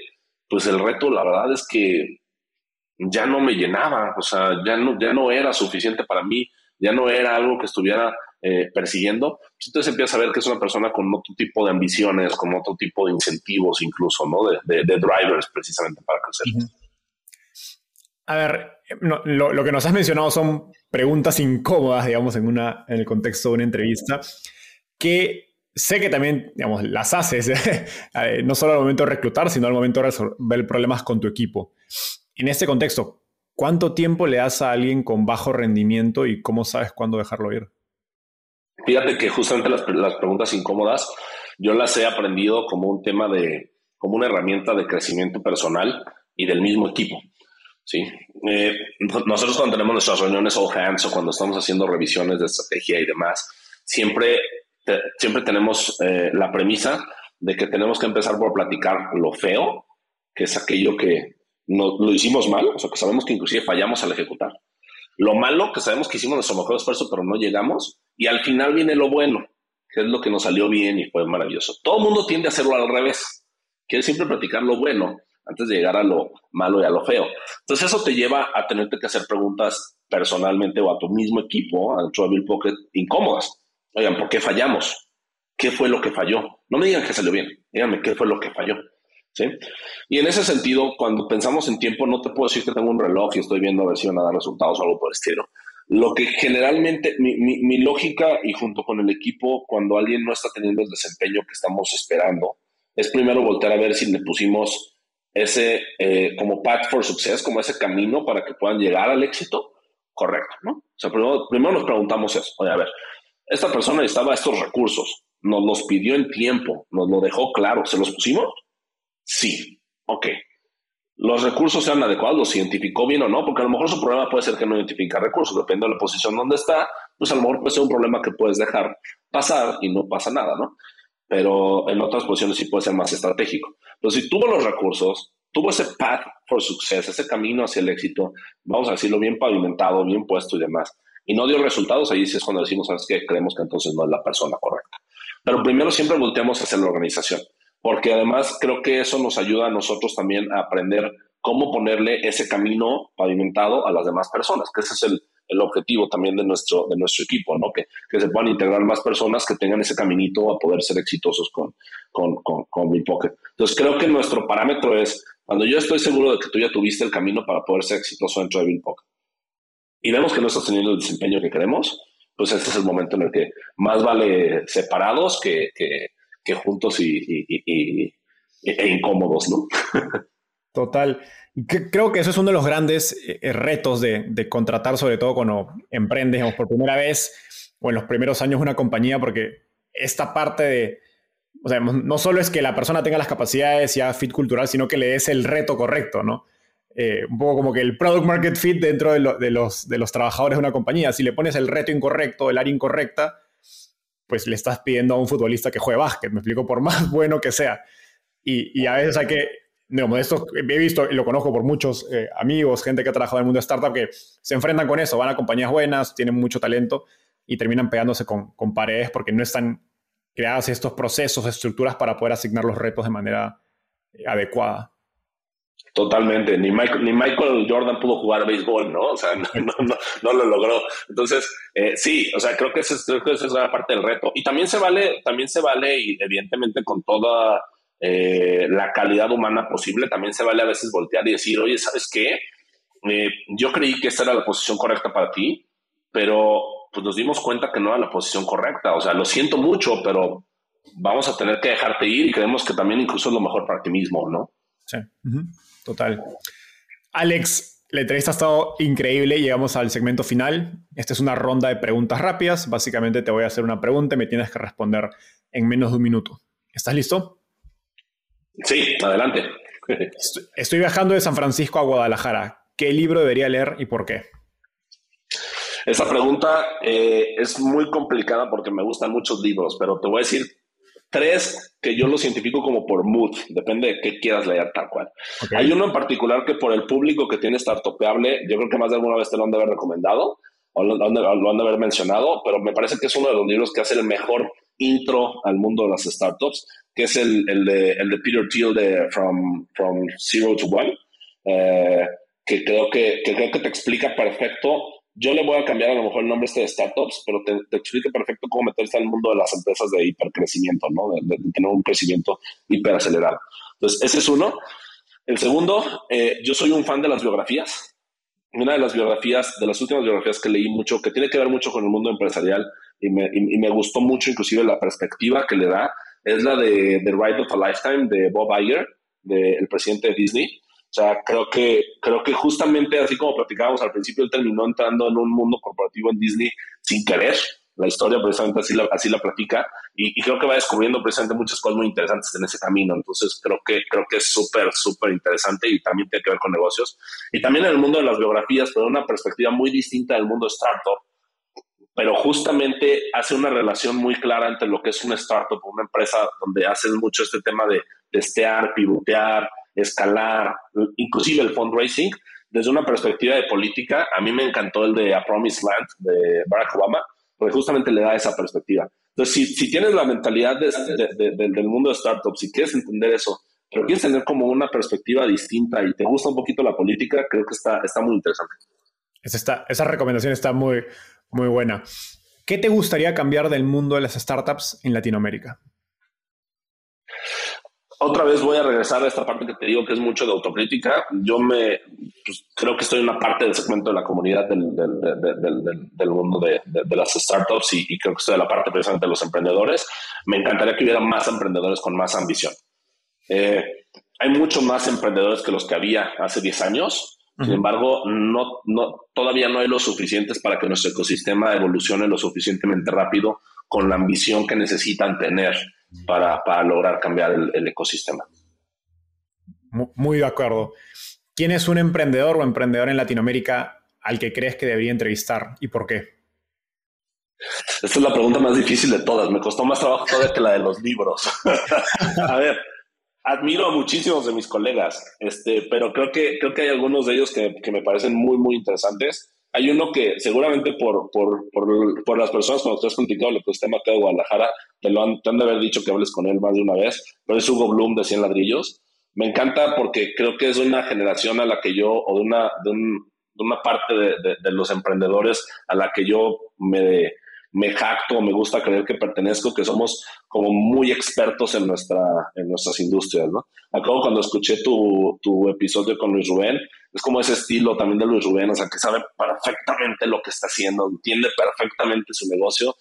pues el reto, la verdad es que ya no me llenaba, o sea, ya no, ya no era suficiente para mí, ya no era algo que estuviera eh, persiguiendo, pues entonces empiezas a ver que es una persona con otro tipo de ambiciones, con otro tipo de incentivos incluso, ¿no? De, drivers precisamente para crecer. A ver, lo, que nos has mencionado son preguntas incómodas, digamos, en, una, en el contexto de una entrevista, que sé que también, digamos, las haces, eh, no solo al momento de reclutar, sino al momento de resolver problemas con tu equipo. En este contexto, ¿cuánto tiempo le das a alguien con bajo rendimiento y cómo sabes cuándo dejarlo ir? Fíjate que justamente las, las, preguntas incómodas yo las he aprendido como un tema de, como una herramienta de crecimiento personal y del mismo equipo. ¿sí? Eh, nosotros cuando tenemos nuestras reuniones all hands o cuando estamos haciendo revisiones de estrategia y demás, siempre, siempre tenemos eh, la premisa de que tenemos que empezar por platicar lo feo, que es aquello que no, lo hicimos mal, o sea, que sabemos que inclusive fallamos al ejecutar. Lo malo, que sabemos que hicimos nuestro mejor esfuerzo, pero no llegamos. Y al final viene lo bueno, que es lo que nos salió bien y fue maravilloso. Todo el mundo tiende a hacerlo al revés. Quiere siempre platicar lo bueno antes de llegar a lo malo y a lo feo. Entonces eso te lleva a tenerte que hacer preguntas personalmente o a tu mismo equipo, a Travel Pocket, incómodas. Oigan, ¿por qué fallamos? ¿Qué fue lo que falló? No me digan que salió bien, díganme qué fue lo que falló. ¿Sí? Y en ese sentido, cuando pensamos en tiempo, no te puedo decir que tengo un reloj y estoy viendo a ver si van a dar resultados o algo por el estilo. Lo que generalmente, mi, mi, lógica y junto con el equipo, cuando alguien no está teniendo el desempeño que estamos esperando, es primero voltear a ver si le pusimos ese eh, como path for success, como ese camino para que puedan llegar al éxito correcto, ¿no? O sea, primero, primero nos preguntamos eso. Oye, a ver, esta persona necesitaba estos recursos, nos los pidió en tiempo, nos lo dejó claro, ¿se los pusimos? Sí, ok. Los recursos sean adecuados, los identificó bien o no, porque a lo mejor su problema puede ser que no identifica recursos, depende de la posición donde está, pues a lo mejor puede ser un problema que puedes dejar pasar y no pasa nada, ¿no? Pero en otras posiciones sí puede ser más estratégico. Entonces, si tuvo los recursos, tuvo ese path for success, ese camino hacia el éxito, vamos a decirlo bien pavimentado, bien puesto y demás, y no dio resultados, ahí sí es cuando decimos, ¿sabes qué? Creemos que entonces no es la persona correcta. Pero primero siempre volteamos hacia la organización porque además creo que eso nos ayuda a nosotros también a aprender cómo ponerle ese camino pavimentado a las demás personas, que ese es el, el objetivo también de nuestro, de nuestro equipo, ¿no? Que, que, se puedan integrar más personas que tengan ese caminito a poder ser exitosos con, con, con, con Pocket. Entonces creo que nuestro parámetro es, cuando yo estoy seguro de que tú ya tuviste el camino para poder ser exitoso dentro de Pocket y vemos que no estás teniendo el desempeño que queremos, pues este es el momento en el que más vale separados que, que que juntos y, e incómodos, ¿no? Total. Creo que eso es uno de los grandes eh, retos de, contratar, sobre todo cuando emprendes por primera vez o en los primeros años una compañía, porque esta parte de, o sea, no solo es que la persona tenga las capacidades ya fit cultural, sino que le des el reto correcto, ¿no? Eh, un poco como que el product market fit dentro de, los, de los trabajadores de una compañía. Si le pones el reto incorrecto, el área incorrecta, pues le estás pidiendo a un futbolista que juegue básquet, me explico, por más bueno que sea. Y, a veces hay que, digamos, esto he visto y lo conozco por muchos eh, amigos, gente que ha trabajado en el mundo de startup, que se enfrentan con eso, van a compañías buenas, tienen mucho talento y terminan pegándose con, con paredes porque no están creados estos procesos, estructuras para poder asignar los retos de manera eh, adecuada. Totalmente, ni Michael, ni Michael Jordan pudo jugar béisbol, ¿no? O sea, no, no, no, lo logró. Entonces, eh, sí, o sea, creo que, esa es una parte del reto. Y también se vale, también se vale, y evidentemente con toda eh, la calidad humana posible, también se vale a veces voltear y decir, oye, ¿sabes qué? Eh, yo creí que esta era la posición correcta para ti, pero pues nos dimos cuenta que no era la posición correcta. O sea, lo siento mucho, pero vamos a tener que dejarte ir y creemos que también incluso es lo mejor para ti mismo, ¿no? Sí. Total. Alex, la entrevista ha estado increíble. Llegamos al segmento final. Esta es una ronda de preguntas rápidas. Básicamente te voy a hacer una pregunta y me tienes que responder en menos de un minuto. ¿Estás listo? Sí, adelante. Estoy viajando de San Francisco a Guadalajara. ¿Qué libro debería leer y por qué? Esa pregunta eh, es muy complicada porque me gustan muchos libros, pero te voy a decir tres que yo los identifico como por mood, depende de qué quieras leer tal cual. Hay uno en particular que por el público que tiene Startupeable, yo creo que más de alguna vez te lo han de haber recomendado o lo, han de, haber mencionado, pero me parece que es uno de los libros que hace el mejor intro al mundo de las startups, que es el, el, de, el de, Peter Thiel de From, From Zero to One, eh, que, creo que, que creo que te explica perfecto yo le voy a cambiar a lo mejor el nombre este de startups, pero te, te perfecto cómo meterse al mundo de las empresas de hipercrecimiento, ¿no? De, tener un crecimiento hiperacelerado. Entonces, ese es uno. El segundo, eh, yo soy un fan de las biografías. Una de las biografías, de las últimas biografías que leí mucho, que tiene que ver mucho con el mundo empresarial y me, y, gustó mucho inclusive la perspectiva que le da, es la de The Ride of a Lifetime de Bob Iger, del presidente de Disney o sea, creo que, creo que justamente así como platicábamos al principio, él terminó entrando en un mundo corporativo en Disney sin querer. La historia precisamente así la, así la platica y, creo que va descubriendo precisamente muchas cosas muy interesantes en ese camino. Entonces creo que, creo que es súper, súper interesante y también tiene que ver con negocios. Y también en el mundo de las biografías, pero una perspectiva muy distinta del mundo startup, pero justamente hace una relación muy clara entre lo que es una startup, una empresa donde hacen mucho este tema de testear, pivotear, escalar, inclusive el fundraising, desde una perspectiva de política, a mí me encantó el de A Promised Land de Barack Obama, porque justamente le da esa perspectiva. Entonces, si, si tienes la mentalidad del mundo de startups, si quieres entender eso, pero quieres tener como una perspectiva distinta y te gusta un poquito la política, creo que está, está muy interesante. Esa, esa recomendación está muy, muy buena. ¿Qué te gustaría cambiar del mundo de las startups en Latinoamérica? Otra vez voy a regresar a esta parte que te digo que es mucho de autocrítica. Yo me pues, creo que estoy en una parte del segmento de la comunidad del, del, mundo de, las startups y, creo que estoy en la parte precisamente de los emprendedores. Me encantaría que hubiera más emprendedores con más ambición. Eh, hay muchos más emprendedores que los que había hace 10 años. Sin embargo, no, no, todavía no hay los suficientes para que nuestro ecosistema evolucione lo suficientemente rápido con la ambición que necesitan tener para, lograr cambiar el, ecosistema. Muy de acuerdo. ¿Quién es un emprendedor o emprendedor en Latinoamérica al que crees que debería entrevistar y por qué? Esta es la pregunta más difícil de todas. Me costó más trabajo todavía que la de los libros. a ver, admiro a muchísimos de mis colegas, este, pero creo que, creo que hay algunos de ellos que, que me parecen muy, muy interesantes. Hay uno que seguramente por, por, por, por las personas las que has platicado el ecosistema de Guadalajara, te, lo han, te han de haber dicho que hables con él más de una vez, pero es Hugo Bloom de 100 ladrillos. Me encanta porque creo que es una generación a la que yo, o de una, de, un, de una parte de, de, de, los emprendedores a la que yo me, me jacto, me gusta creer que pertenezco, que somos como muy expertos en, nuestra, en nuestras industrias, ¿no? Acabo cuando escuché tu, tu episodio con Luis Rubén, es como ese estilo también de Luis Rubén, o sea, que sabe perfectamente lo que está haciendo, entiende perfectamente su negocio.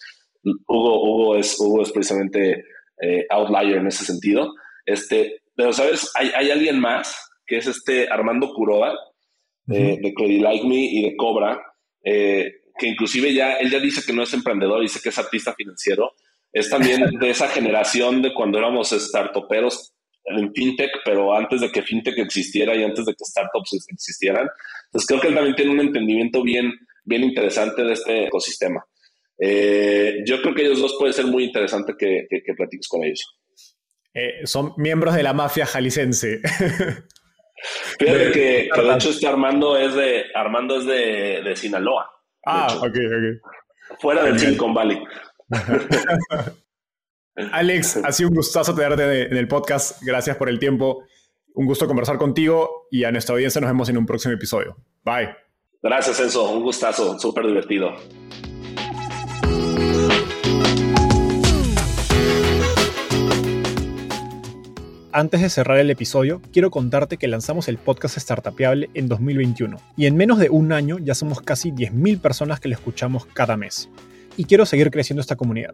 Hugo, Hugo, es, Hugo es precisamente eh, outlier en ese sentido. Este, pero, ¿sabes? Hay, hay alguien más, que es este Armando Curoda, eh, de Credit Like Me y de Cobra, eh, que inclusive ya, él ya dice que no es emprendedor, dice que es artista financiero, es también de esa generación de cuando éramos startuperos en fintech, pero antes de que fintech existiera y antes de que startups existieran. Entonces creo que él también tiene un entendimiento bien, bien interesante de este ecosistema. Eh, yo creo que ellos dos puede ser muy interesante que, que, platiques con ellos. Eh, son miembros de la mafia jalicense. Fíjate que, de hecho este Armando es de Armando es de, de Sinaloa. Ah, ok, ok. Fuera del Silicon Valley. Alex, ha sido un gustazo tenerte en el podcast. Gracias por el tiempo. Un gusto conversar contigo y a nuestra audiencia nos vemos en un próximo episodio. Bye. Gracias, Enzo. Un gustazo. Súper divertido. Antes de cerrar el episodio, quiero contarte que lanzamos el podcast Startupiable en 2021 y en menos de un año ya somos casi 10.000 personas que lo escuchamos cada mes. Y quiero seguir creciendo esta comunidad.